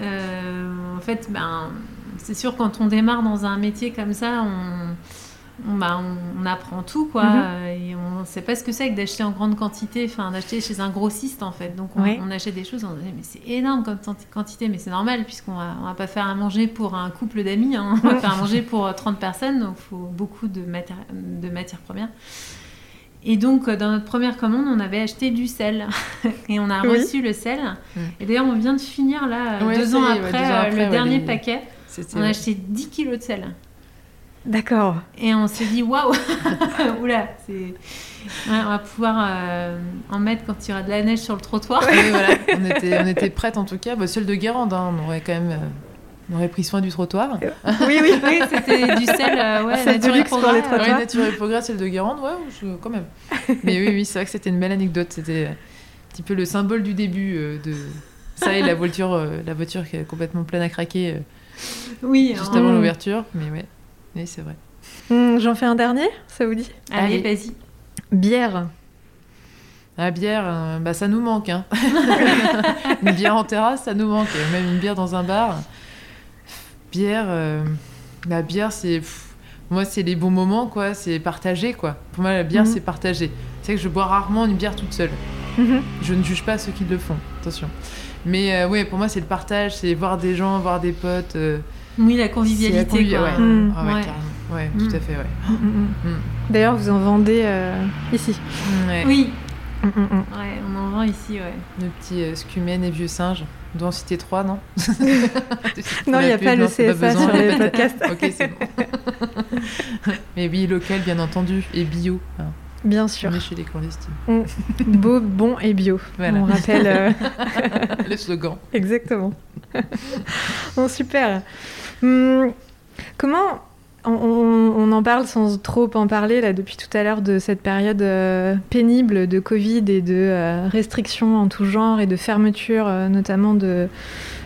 en fait, ben, c'est sûr quand on démarre dans un métier comme ça, on, on, bah, on, on apprend tout, quoi. Mhm. euh, Et on ne sait pas ce que c'est que d'acheter en grande quantité, enfin d'acheter chez un grossiste, en fait. Donc on, achète des choses, on se dit, mais c'est énorme comme quantité, mais c'est normal, puisqu'on va, on va pas faire à manger pour un couple d'amis, hein. on va faire à manger pour euh, 30 personnes, donc il faut beaucoup de matières premières. Et donc, euh, dans notre première commande, on avait acheté du sel. Et on a Oui. reçu le sel. Et d'ailleurs, on vient de finir, là, euh, Ouais, deux, ans y est, après, ouais, deux ans euh, après, le ouais, dernier les- paquet. On a acheté 10 kilos de sel. D'accord. Et on s'est dit, waouh Oula, c'est... Ouais, on va pouvoir euh, en mettre quand il y aura de la neige sur le trottoir. Oui, voilà. on était on était prête en tout cas. Bah, celle de Guérande, hein, on aurait quand même euh, on aurait pris soin du trottoir. Oui, oui. oui, c'était du sel, euh, ouais, nature et luxe pour les trottoirs. Ouais, Nature et Progrès, celle de Guérande, ouais, je- quand même. Mais oui, oui, c'est vrai que c'était une belle anecdote. C'était un petit peu le symbole du début euh, de ça et la voiture, euh, la voiture qui est complètement pleine à craquer euh, Oui, juste hein. avant Mm. l'ouverture. Mais ouais, oui, c'est vrai. Mm, J'en fais un dernier, ça vous dit? Allez, Allez. vas-y. Bière. La bière, euh, bah, ça nous manque. Hein. une bière en terrasse, ça nous manque. Même une bière dans un bar. Bière, euh, la bière, c'est. Moi, c'est les bons moments, quoi. C'est partager, quoi. Pour moi, la bière, Mhm. c'est partager. C'est que je bois rarement une bière toute seule. Mhm. Je ne juge pas ceux qui le font, attention. Mais ouais, pour moi, c'est le partage, c'est voir des gens, voir des potes. oui, la convivialité. quoi. Ouais. Mm. Ah ouais, ouais, tout à fait, ouais. D'ailleurs, vous en vendez ici. Oui. Ouais, on en vend ici, ouais. Le petit euh, et vieux singe. On doit en citer trois, non Non, il n'y a pas le CSA sur les podcasts. ok, c'est bon. Mais oui, local, bien entendu, et bio. Hein. Bien sûr. On est chez les clandestines. Mm. Beau, bon et bio. Voilà. On rappelle. Euh... le slogan. Exactement. bon, super. Hum, comment on, en parle sans trop en parler là depuis tout à l'heure de cette période euh, pénible de Covid et de euh, restrictions en tout genre et de fermeture euh, notamment de,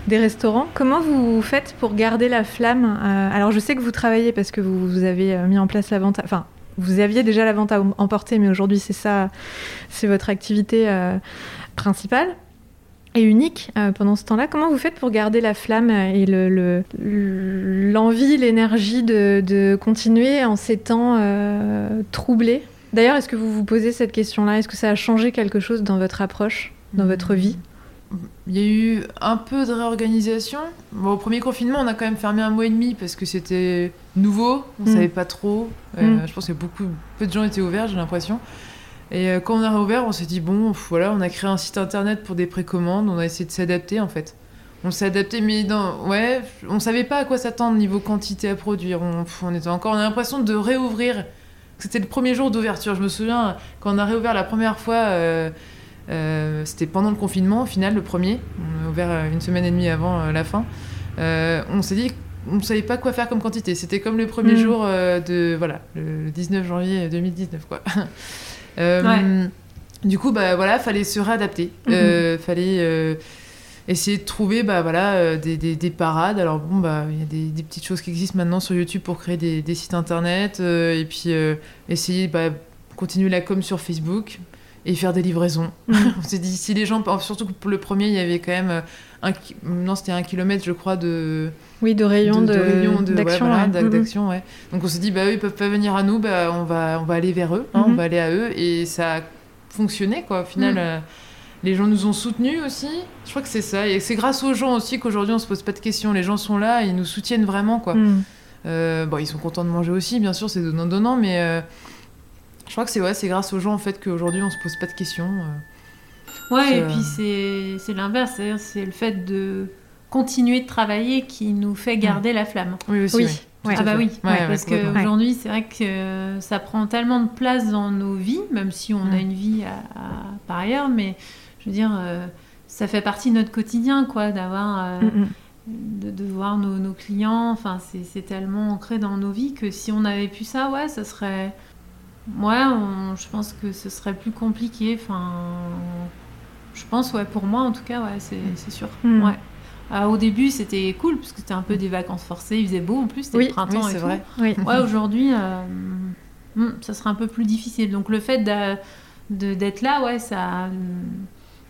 des restaurants. Comment vous faites pour garder la flamme Alors je sais que vous travaillez parce que vous, avez mis en place la vente, enfin vous aviez déjà la vente à emporter, mais aujourd'hui c'est ça, c'est votre activité principale et unique euh, pendant ce temps-là. Comment vous faites pour garder la flamme et l'envie, le, l'énergie de, continuer en ces temps euh, troublés? D'ailleurs, est-ce que vous vous posez cette question-là? Est-ce que ça a changé quelque chose dans votre approche, dans hmm. votre vie? Il y a eu un peu de réorganisation. au premier confinement, on a quand même fermé un mois et demi parce que c'était nouveau, on ne hmm. savait pas trop. Euh, hmm. Je pense que beaucoup, peu de gens étaient ouverts, j'ai l'impression. Et euh, quand on a réouvert, on s'est dit, bon, voilà, on a créé un site internet pour des précommandes, on a essayé de s'adapter en fait. On s'est adapté, mais dans, ouais, on savait pas à quoi s'attendre niveau quantité à produire. On, on était encore, on a l'impression de réouvrir. C'était le premier jour d'ouverture. Je me souviens, quand on a réouvert la première fois, euh, euh, c'était pendant le confinement, au final, le premier. On a ouvert une semaine et demie avant la fin. on s'est dit on ne savait pas quoi faire comme quantité. C'était comme le premier mm. jour de voilà, le 19 janvier 2019 quoi. Euh, du coup, bah voilà, fallait se réadapter. Euh, fallait euh, essayer de trouver bah, voilà, des, des, parades. Alors bon, bah il y a des, des, petites choses qui existent maintenant sur YouTube pour créer des, des sites internet et puis essayer bah, continuer la com sur Facebook et faire des livraisons. Mhm. On s'est dit si les gens, surtout pour le premier, il y avait quand même un, non c'était un kilomètre je crois de oui de rayons de, d'action ouais, ouais. donc on s'est dit bah eux ils peuvent pas venir à nous bah on va on va aller vers eux hein, on mhm. va aller à eux. Et ça a fonctionné quoi. Au final mhm. euh, les gens nous ont soutenus aussi. Je crois que c'est ça. Et c'est grâce aux gens aussi qu'aujourd'hui on se pose pas de questions. Les gens sont là et ils nous soutiennent vraiment quoi. Mhm. euh, bon ils sont contents de manger aussi bien sûr c'est donnant donnant mais euh, je crois que c'est ouais c'est grâce aux gens en fait qu'aujourd'hui on se pose pas de questions Ouais, et puis c'est l'inverse, c'est le fait de continuer de travailler qui nous fait garder la flamme. Oui, aussi, oui. ah bah oui, parce qu'aujourd'hui, c'est vrai que ça prend tellement de place dans nos vies, même si on a mm. une vie par ailleurs, mais je veux dire, euh, ça fait partie de notre quotidien, quoi, d'avoir... Euh, mm, mm. de, voir nos, nos clients, enfin, c'est tellement ancré dans nos vies que si on avait pu ça, ouais, ça serait... Ouais, je pense que ce serait plus compliqué, enfin je pense, ouais, pour moi en tout cas, ouais, c'est mm. sûr. Mm. Ouais. Euh, au début, c'était cool parce que c'était un peu des vacances forcées. Il faisait beau en plus, c'était le printemps oui, et vrai. Ouais, aujourd'hui, euh, hmm, ça serait un peu plus difficile. Donc le fait d'être là, ouais, ça,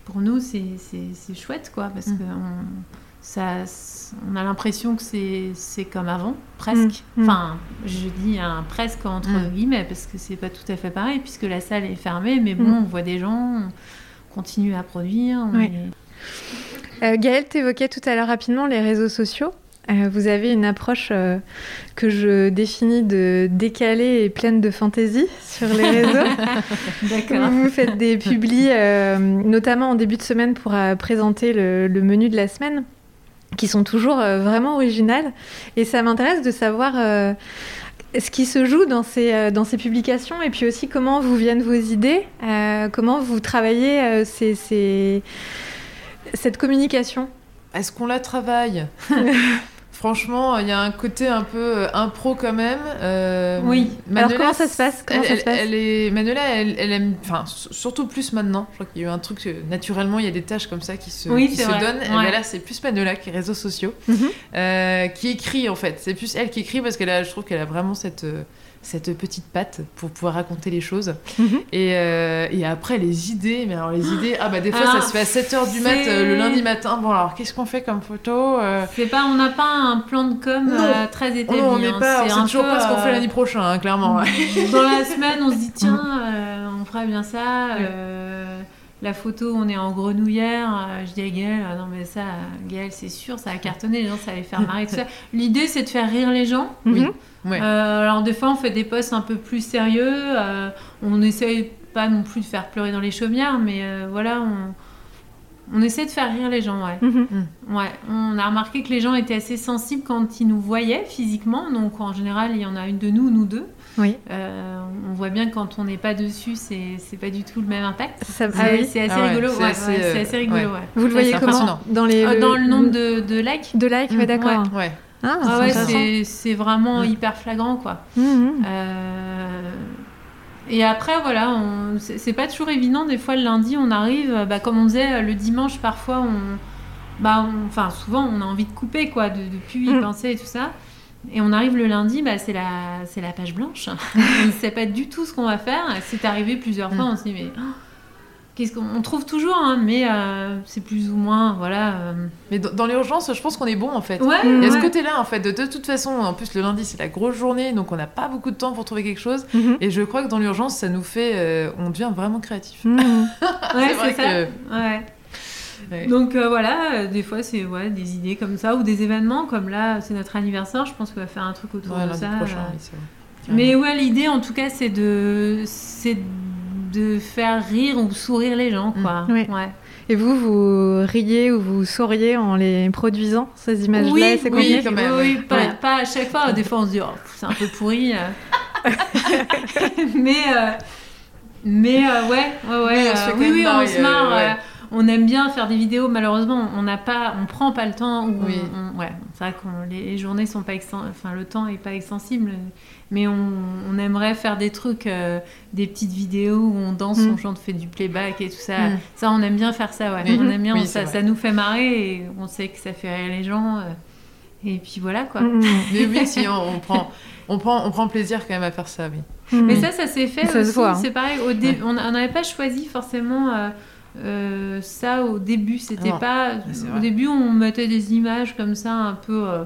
pour nous, c'est chouette, quoi, parce mm. que ça, on a l'impression que c'est comme avant, presque. Enfin, je dis un presque entre guillemets parce que c'est pas tout à fait pareil puisque la salle est fermée, mais bon, on voit des gens continuer à produire. Euh, Gaëlle, t'évoquais tout à l'heure rapidement les réseaux sociaux. Euh, vous avez une approche euh, que je définis de décalée et pleine de fantaisie sur les réseaux. D'accord. Vous faites des publis, notamment en début de semaine pour présenter le, le, menu de la semaine, qui sont toujours vraiment originales. Et ça m'intéresse de savoir ce qui se joue dans ces, euh, dans ces publications et puis aussi comment vous viennent vos idées, euh, comment vous travaillez euh, ces, cette communication. Est-ce qu'on la travaille Franchement, il y a un côté un peu euh, impro quand même. Euh, oui. Alors comment ça se passe, comment elle, ça se passe? elle, est, Manuela, elle, aime, enfin surtout plus maintenant. Je crois qu'il y a eu un truc naturellement, il y a des tâches comme ça qui se, qui se donnent. Mais là, c'est plus Manuela qui est réseaux sociaux, mhm. euh, qui écrit en fait. C'est plus elle qui écrit parce qu'elle a, je trouve qu'elle a vraiment cette cette petite patte pour pouvoir raconter les choses. Mhm. et, euh, et, après, les idées, mais alors les idées, ah bah des fois ça se fait à 7h du mat euh, le lundi matin. Bon alors qu'est-ce qu'on fait comme photo euh? Pas, on n'a pas un plan de com très établi. Non, on n'est hein. pas, on sait toujours pas ce qu'on fait l'année prochaine, hein, clairement. Dans la semaine, on se dit tiens, on ferait bien ça. La photo, on est en grenouillère. euh, je dis à Gaël, ah non mais ça, Gaël, c'est sûr, ça va cartonner, les gens, ça va les faire marrer, tout ça. L'idée, c'est de faire rire les gens. Oui. Mhm. Ouais. Euh, alors des fois, on fait des posts un peu plus sérieux. euh, on essaye pas non plus de faire pleurer dans les chaumières, mais euh, voilà, on, on essaie de faire rire les gens, ouais. Mhm. Ouais, on a remarqué que les gens étaient assez sensibles quand ils nous voyaient physiquement. Donc en général, il y en a une de nous, nous deux. Oui. Euh, on voit bien que quand on n'est pas dessus, c'est pas du tout le même impact. Ça- C'est ah oui. c'est assez Ah ouais, rigolo. c'est ouais, assez, ouais, c'est euh, assez rigolo. ouais. ouais. Vous le voyez comment dans les Euh, le- Dans le nombre de, de likes de likes, Mm, d'accord. Ouais. Ah, Ah c'est ouais, vraiment Mm. hyper flagrant, quoi. Euh, Et après, voilà, on- c'est pas toujours évident. Des fois, le lundi, on arrive, euh, bah, comme on disait, le dimanche, parfois, on, bah, on- enfin, souvent, on a envie de couper, quoi, de, de plus y Mm. penser et tout ça. Et on arrive le lundi, bah, c'est la, c'est la page blanche. on ne sait pas du tout ce qu'on va faire. C'est arrivé plusieurs fois, Mm. on se dit, mais oh, qu'est-ce qu'on on trouve toujours, hein, mais euh, c'est plus ou moins, voilà. euh, Mais dans, dans l'urgence, je pense qu'on est bon en fait. Ouais, Il y a ce côté-là en fait. De, de toute façon, en plus le lundi c'est la grosse journée, donc on n'a pas beaucoup de temps pour trouver quelque chose. Mhm. Et je crois que dans l'urgence, ça nous fait, euh, on devient vraiment créatif. Mhm. Ouais, C'est ça. que- Ouais. Ouais. Donc euh, voilà, euh, des fois c'est ouais, des idées comme ça ou des événements comme là, c'est notre anniversaire, je pense qu'on va faire un truc autour Ouais, de ça. prochain, euh. oui. Mais ouais, l'idée en tout cas c'est de c'est de faire rire ou sourire les gens quoi. Mm. Oui. Ouais. Et vous, vous riez ou vous souriez en les produisant, ces images-là Oui, C'est oui, quand même, oui, oui. pas, Oui. pas à chaque fois. Des fois, on se dit, oh, c'est un peu pourri. euh. mais, euh, mais euh, ouais, ouais, ouais. Euh, oui, oui, on se marre. euh, ouais. On aime bien faire des vidéos. Malheureusement, on n'a pas, on prend pas le temps. Ou Oui. on- on- ouais, c'est vrai que les, les journées sont pas enfin le temps est pas extensible. Mais on, on aimerait faire des trucs, euh, des petites vidéos où on danse, Mm. on chante, fait du playback et tout ça. Mm. Ça, on aime bien faire ça. Ouais. Oui. On aime bien, Oui, ça, ça nous fait marrer et on sait que ça fait rire les gens. euh, et puis voilà quoi. Mais oui, si on, prend, on prend, on prend plaisir quand même à faire ça, oui. Mais ça, ça s'est fait Ça se aussi. voit, hein. C'est pareil. Au dé- Ouais. On on n'avait pas choisi forcément euh, euh, ça au début. C'était Non. pas. Au début, on mettait des images comme ça, un peu euh,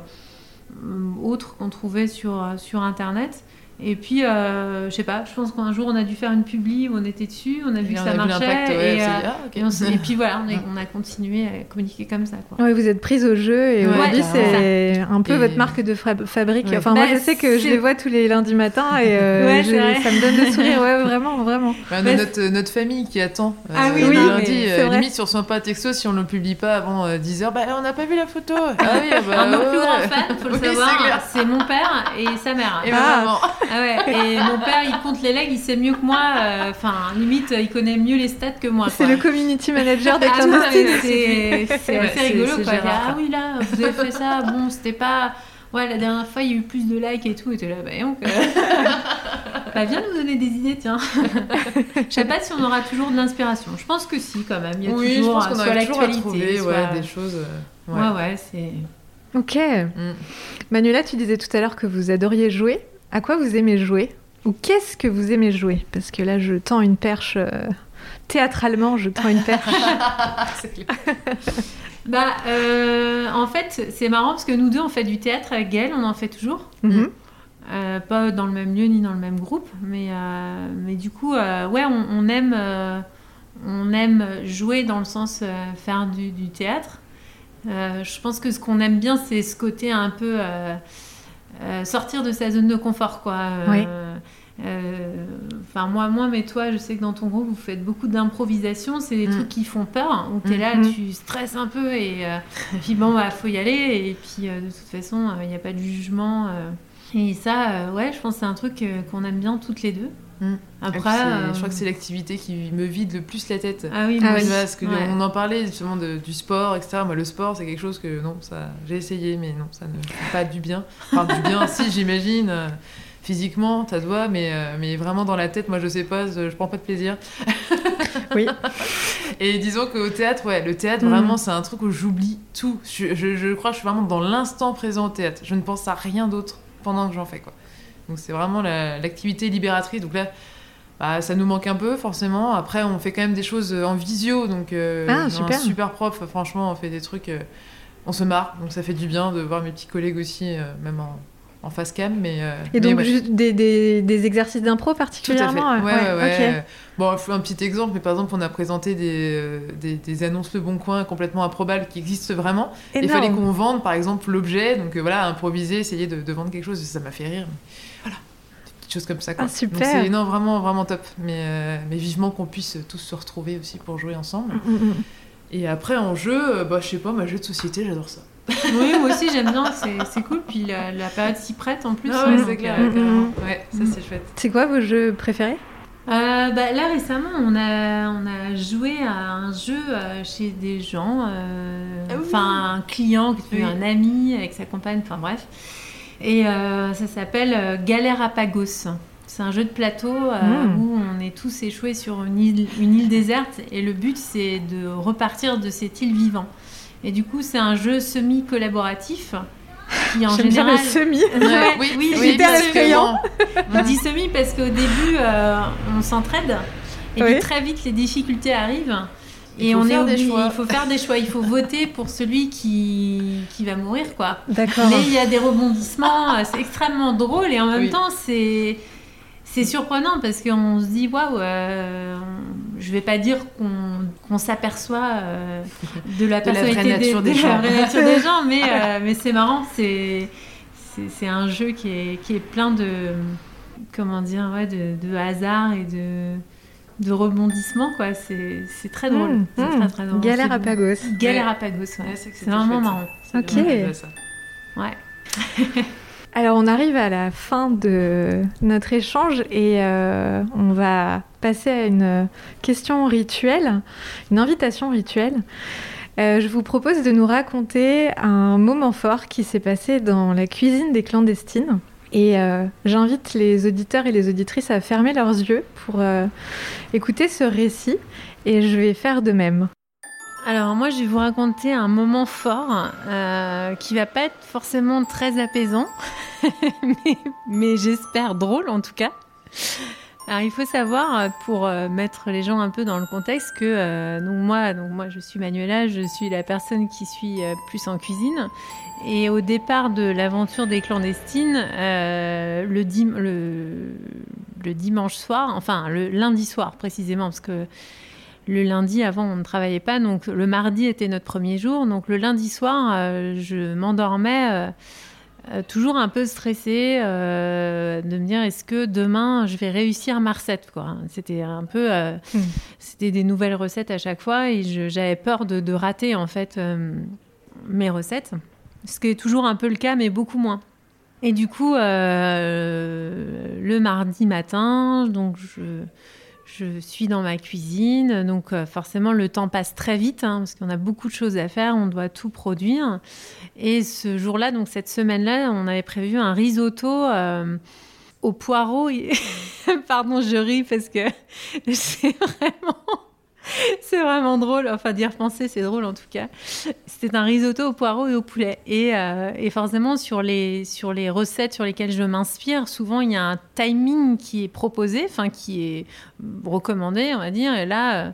euh, autres qu'on trouvait sur euh, sur internet. Et puis, euh, je sais pas. Je pense qu'un jour, on a dû faire une publi où on était dessus. On a vu que ça marchait. ouais, et, euh, dit, ah, ok. et on s'est- et puis voilà, on, est- on a continué à communiquer comme ça. Quoi. Oui, vous êtes prise au jeu et Ouais, aujourd'hui c'est un peu Et- votre marque de fabrique. Ouais. Enfin, moi Bah, je sais que je les vois tous les lundis matins et euh, je- ça me donne le sourire. Ouais, vraiment, vraiment. Bah, on a Mais- notre, notre famille qui attend. euh, Ah oui, le oui, lundi, euh, limite sur son pas texto, si on ne le publie pas avant 10h, bah on n'a pas vu la photo. Ah oui, bah, Un de nos ouais, plus ouais. grands fans, faut le savoir, c'est mon père et sa mère. Et ma Ah. ouais, et mon père, il compte les legs, il sait mieux que moi. euh, Enfin, limite, il connaît mieux les stats que moi. C'est le community manager des Ah ouais, c'est Ouais, rigolo quoi. Gérard. ah oui, là, vous avez fait ça, bon, c'était pas. Ouais, la dernière fois, il y a eu plus de likes et tout. Et t'es là, bah, donc. euh, bah, viens nous donner des idées, tiens. Je sais pas si on aura toujours de l'inspiration. Je pense que si, quand même. Il y a Oui, je toujours pense euh, qu'on soit arrive toujours à l'actualité, trouver soit- ouais, des choses. ouais. Ouais, ouais, c'est. Ok. Mm. Manuela, tu disais tout à l'heure que vous adoriez jouer. À quoi vous aimez jouer Ou qu'est-ce que vous aimez jouer Parce que là, je tends une perche. euh, Théâtralement, je tends une perche. Bah, euh, en fait, c'est marrant parce que nous deux, on fait du théâtre avec Gaëlle, on en fait toujours. Mhm. Euh, pas dans le même lieu ni dans le même groupe, mais, euh, mais du coup, ouais, on, on aime, on aime jouer dans le sens faire du, du théâtre. Je pense que ce qu'on aime bien, c'est ce côté un peu euh, sortir de sa zone de confort, quoi. Euh, Oui. euh, Enfin, moi, moi, mais toi, je sais que dans ton groupe, vous faites beaucoup d'improvisation. C'est des Mm. trucs qui font peur, où tu es Mm. là, Mm. tu stresses un peu, et, et puis bon, bah, faut y aller. Et puis, de toute façon, il n'y a pas de jugement. Et ça, ouais, je pense que c'est un truc qu'on aime bien toutes les deux. Mm. Après, euh, je crois que c'est l'activité qui me vide le plus la tête. Ah oui, Ah oui. Parce que Ouais. on en parlait justement de- du sport, etc. Moi, le sport, c'est quelque chose que non, ça, j'ai essayé, mais non, ça ne fait pas du bien. Enfin, du bien, si j'imagine. euh, Physiquement, ça doit, mais, euh, mais vraiment dans la tête, moi je sais pas, je, je prends pas de plaisir. Oui. Et disons qu'au théâtre, ouais, le théâtre, Mhm. vraiment, c'est un truc où j'oublie tout. Je, je- je crois que je suis vraiment dans l'instant présent au théâtre. Je ne pense à rien d'autre pendant que j'en fais, quoi. Donc c'est vraiment la- l'activité libératrice. Donc là, bah, ça nous manque un peu, forcément. Après, on fait quand même des choses en visio, donc euh, Ah, super. super prof, franchement, on fait des trucs... euh, on se marre, donc ça fait du bien de voir mes petits collègues aussi, euh, même en, en face cam, mais. et mais donc ouais. juste des, des, des exercices d'impro Tout à fait. particulièrement Ouais, ouais, ouais. ok. Bon, un petit exemple, mais par exemple, on a présenté des, euh, des, des annonces Le Bon Coin complètement improbables qui existent vraiment. Et Il fallait qu'on vende, par exemple, l'objet. Donc euh, voilà, improviser, essayer de, de vendre quelque chose. Ça m'a fait rire. Petites choses comme ça. Quoi. Ah, super. Donc c'est non, vraiment, vraiment top. Mais, euh, mais vivement qu'on puisse tous se retrouver aussi pour jouer ensemble. Mm, mm, mm. Et après, en jeu, euh, bah, je sais pas, ma jeu de société, j'adore ça. Oui, moi aussi j'aime bien, c'est cool. Puis la, la période s'y prête en plus. Ah hein, ouais, donc, c'est clair, euh. Ouais, ça c'est chouette. C'est quoi vos jeux préférés? Euh, bah, là récemment, on a, on a joué à un jeu euh, chez des gens, euh, Ah oui. enfin un client, un ami avec sa compagne, enfin bref. Et euh, ça s'appelle euh, Galère à Pagos. C'est un jeu de plateau euh, Mm. où on est tous échoués sur une île, une île déserte et le but c'est de repartir de cette île vivant. Et du coup, c'est un jeu semi-collaboratif qui en J'aime bien général. le semi. Ouais, oui, oui, oui, effrayant. On dit semi parce qu'au début, euh, on s'entraide. Et Oui. puis très vite, les difficultés arrivent. Il Et faut on est faire des obligé- choix. il faut faire des choix. Il faut voter pour celui qui, qui va mourir, quoi. D'accord. Mais il y a des rebondissements. euh, C'est extrêmement drôle et en même Oui. temps, c'est c'est surprenant parce qu'on se dit waouh. euh, je vais pas dire qu'on qu'on s'aperçoit euh, de la De la vraie personnalité nature des, des de la gens. nature des gens, mais euh, mais c'est marrant. C'est c'est c'est un jeu qui est qui est plein de comment dire ouais de, de hasard et de de rebondissements quoi. C'est c'est très drôle. Mm, C'est mm. très très drôle. Galère C'est à. Pagos. Galère à Pagos. ouais. Ouais, c'est que c'est c'était vraiment chouette, marrant. C'est Ok. bien, ça. Ouais. Alors on arrive à la fin de notre échange et euh, on va passer à une question rituelle, une invitation rituelle. Euh, je vous propose de nous raconter un moment fort qui s'est passé dans la cuisine des clandestines. Et euh, j'invite les auditeurs et les auditrices à fermer leurs yeux pour euh, écouter ce récit et je vais faire de même. Alors moi je vais vous raconter un moment fort euh, qui va pas être forcément très apaisant, mais, mais j'espère drôle en tout cas. Alors il faut savoir euh, pour euh, mettre les gens un peu dans le contexte que euh, donc moi donc moi je suis Manuela, je suis la personne qui suis plus en cuisine et au départ de l'aventure des clandestines le, dim- le dimanche soir, enfin le lundi soir précisément parce que le lundi, avant, on ne travaillait pas, donc le mardi était notre premier jour. Donc le lundi soir, je m'endormais euh, toujours un peu stressée euh, de me dire est-ce que demain je vais réussir ma recette quoi. C'était un peu, euh, Hmm. c'était des nouvelles recettes à chaque fois et j'avais peur de, de rater en fait mes recettes, ce qui est toujours un peu le cas mais beaucoup moins. Et du coup, le mardi matin, donc je je suis dans ma cuisine, donc euh, forcément le temps passe très vite hein, parce qu'on a beaucoup de choses à faire, on doit tout produire. Et ce jour-là, donc cette semaine-là, on avait prévu un risotto euh, au poireau. Pardon, je ris parce que c'est vraiment, c'est vraiment drôle. Enfin, d'y repenser, c'est drôle en tout cas. C'était un risotto au poireau et au poulet. Et, euh, et forcément, sur les, sur les recettes sur lesquelles je m'inspire, souvent il y a un timing qui est proposé, enfin qui est recommandé, on va dire. Et là, euh,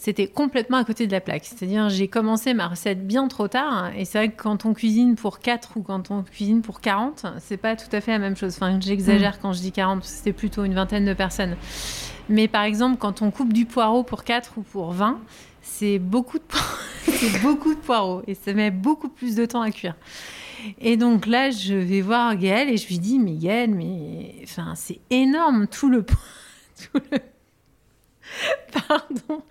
c'était complètement à côté de la plaque. C'est-à-dire, j'ai commencé ma recette bien trop tard. Et c'est vrai que quand on cuisine pour 4 ou quand on cuisine pour 40, c'est pas tout à fait la même chose. Enfin, j'exagère quand je dis 40, parce que c'était plutôt une vingtaine de personnes. Mais par exemple, quand on coupe du poireau pour 4 ou pour 20, c'est beaucoup de c'est beaucoup de poireaux et ça met beaucoup plus de temps à cuire. Et donc là, je vais voir Gaël et je lui dis, mais Gaël, mais enfin, c'est énorme tout le tout le pardon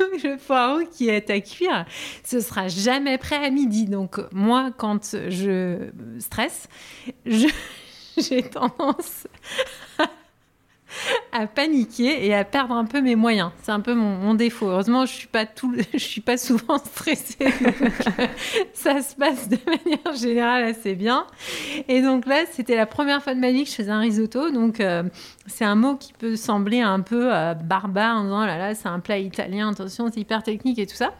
le poireau qui est à cuire. Ce sera jamais prêt à midi. Donc moi, quand je stresse, j'ai tendance à paniquer et à perdre un peu mes moyens. C'est un peu mon, défaut. Heureusement, je suis pas tout, je suis pas souvent stressée. euh, ça se passe de manière générale assez bien. Et donc là, c'était la première fois de ma vie que je faisais un risotto. Donc euh, c'est un mot qui peut sembler un peu euh, barbare en disant oh là là, c'est un plat italien. Attention, c'est hyper technique et tout ça.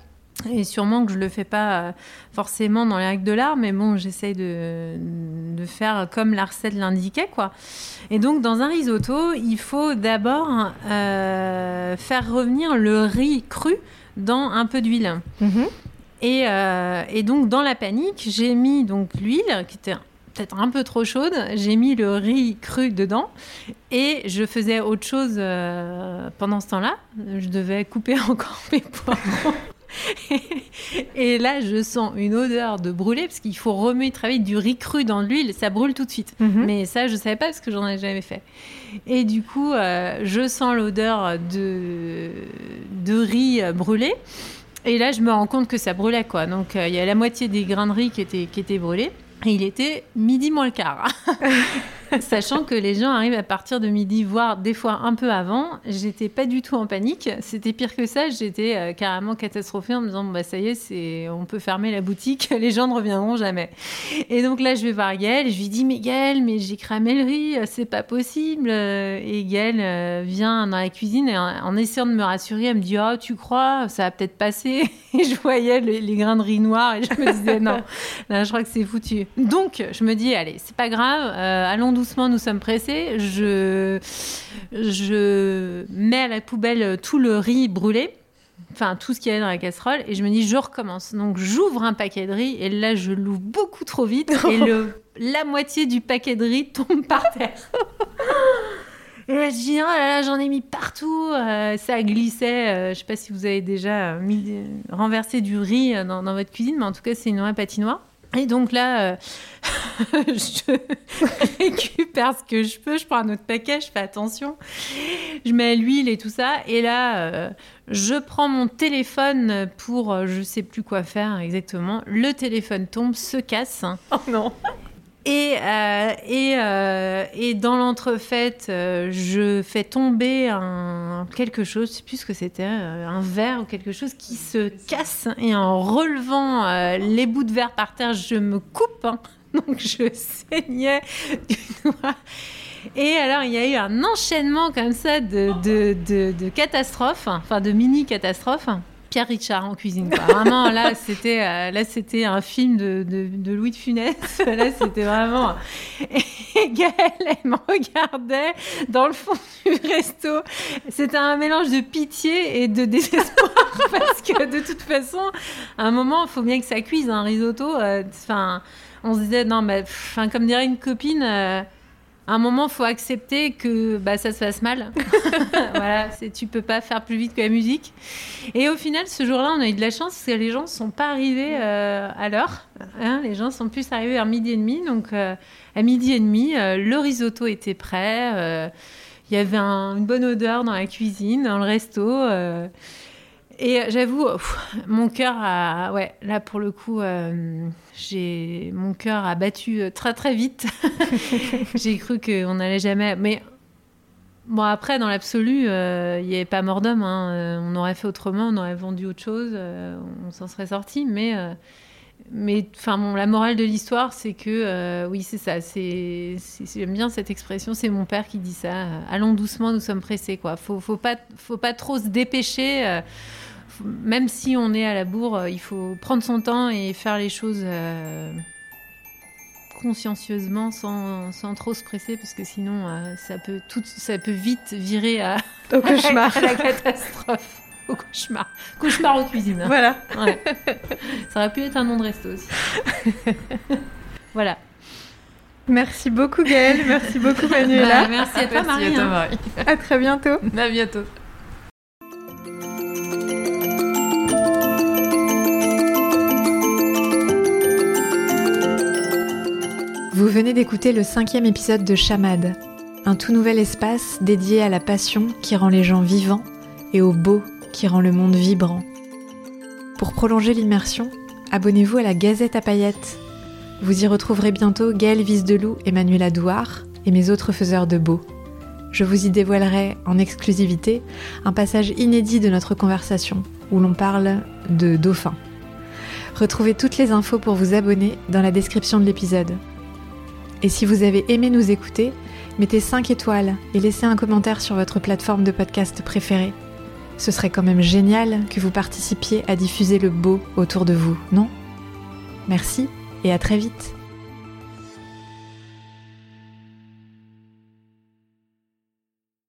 Et sûrement que je le fais pas euh, forcément dans les règles de l'art, mais bon, j'essaye de, de faire comme la recette l'indiquait, quoi. Et donc, dans un risotto, il faut d'abord euh, faire revenir le riz cru dans un peu d'huile. Mhm. Et, euh, et donc, dans la panique, j'ai mis donc l'huile, qui était peut-être un peu trop chaude. J'ai mis le riz cru dedans et je faisais autre chose euh, pendant ce temps-là. Je devais couper encore mes poivrons. et là, je sens une odeur de brûlé parce qu'il faut remuer très vite du riz cru dans l'huile, ça brûle tout de suite. Mhm. Mais ça, je savais pas parce que j'en ai jamais fait. Et du coup, euh, je sens l'odeur de, de riz euh, brûlé. Et là, je me rends compte que ça brûlait, quoi. Donc, euh, il y a la moitié des grains de riz qui étaient, qui étaient brûlés. Et il était midi moins le quart. Sachant que les gens arrivent à partir de midi, voire des fois un peu avant. J'étais pas du tout en panique. C'était pire que ça. J'étais euh, carrément catastrophée en me disant bah, ça y est, c'est... on peut fermer la boutique. Les gens ne reviendront jamais. Et donc là, je vais voir Gaël. Et je lui dis mais Gaël, mais j'ai cramé le riz. C'est pas possible. Et Gaël euh, vient dans la cuisine et en, en essayant de me rassurer, elle me dit oh, tu crois Ça va peut-être passer? Et je voyais les, les grains de riz noirs et je me disais non, là, je crois que c'est foutu. Donc, je me dis, allez, c'est pas grave, euh, allons doucement, nous sommes pressés. Je, je mets à la poubelle tout le riz brûlé, enfin tout ce qu'il y avait dans la casserole, et je me dis, je recommence. Donc, j'ouvre un paquet de riz, et là, je l'ouvre beaucoup trop vite, et le, la moitié du paquet de riz tombe par terre. Et là, je dis, oh là là, j'en ai mis partout. euh, ça glissait. euh, je sais pas si vous avez déjà mis, renversé du riz euh, dans, dans votre cuisine, mais en tout cas, c'est une vraie patinoire. Et donc là, euh, je récupère ce que je peux. Je prends un autre paquet, je fais attention. Je mets l'huile et tout ça. Et là, euh, je prends mon téléphone pour euh, je sais plus quoi faire exactement. Le téléphone tombe, se casse. Oh non. Et, euh, et, euh, et dans l'entrefaite, euh, je fais tomber quelque chose, je sais plus ce que c'était, un verre ou quelque chose qui se casse. Et en relevant les bouts de verre par terre, je me coupe. hein. Donc je saignais du. Et alors, il y a eu un enchaînement comme ça de, de, de, de catastrophes, enfin de mini-catastrophes. Pierre Richard en cuisine. Vraiment, là, c'était euh, là, c'était un film de, de, Louis de Funès. Là, c'était vraiment. Et Gaëlle, elle me regardait dans le fond du resto. C'était un mélange de pitié et de désespoir parce que de toute façon, à un moment, il faut bien que ça cuise un risotto. euh, Enfin, on se disait non, mais comme dirait une copine. euh, à un moment, faut accepter que bah, ça se passe mal. voilà, tu peux pas faire plus vite que la musique. Et au final, ce jour-là, on a eu de la chance parce que les gens sont pas arrivés euh, à l'heure. hein. les gens sont plus arrivés vers midi et demi. Donc, euh, à midi et demi, euh, le risotto était prêt. Il y avait un- une bonne odeur dans la cuisine, dans le resto. Euh, et j'avoue, mon cœur a, ouais, là pour le coup, euh, mon cœur a battu euh, très très vite. j'ai cru qu'on n'allait jamais, mais bon après dans l'absolu, euh, il n'y avait pas mort d'homme. hein. Euh, On aurait fait autrement, on aurait vendu autre chose, euh, on s'en serait sorti. Mais, euh, mais la morale de l'histoire, c'est que euh, oui, c'est ça. J'aime bien cette expression. C'est mon père qui dit ça. euh, Allons doucement, nous sommes pressés. Quoi. Faut, faut pas, faut pas trop se dépêcher. Même si on est à la bourre, euh, il faut prendre son temps et faire les choses euh, consciencieusement, sans, sans trop se presser, parce que sinon, euh, ça peut tout, ça peut vite virer à, Au cauchemar. à la catastrophe, au cauchemar, cauchemar aux cuisines. hein. voilà. Ouais. Ça aurait pu être un nom de resto aussi. voilà. Merci beaucoup Gaëlle, merci beaucoup Manuela. Bah, merci à toi, Merci Marie. à toi, hein. Marie. À très bientôt. À bientôt. Vous venez d'écouter le cinquième épisode de Chamade, un tout nouvel espace dédié à la passion qui rend les gens vivants et au beau qui rend le monde vibrant. Pour prolonger l'immersion, abonnez-vous à la Gazette à paillettes. Vous y retrouverez bientôt Gaëlle Visdelou et Manuela Douard et mes autres faiseurs de beau. Je vous y dévoilerai en exclusivité un passage inédit de notre conversation où l'on parle de dauphins. Retrouvez toutes les infos pour vous abonner dans la description de l'épisode. Et si vous avez aimé nous écouter, mettez 5 étoiles et laissez un commentaire sur votre plateforme de podcast préférée. Ce serait quand même génial que vous participiez à diffuser le beau autour de vous, non? Merci et à très vite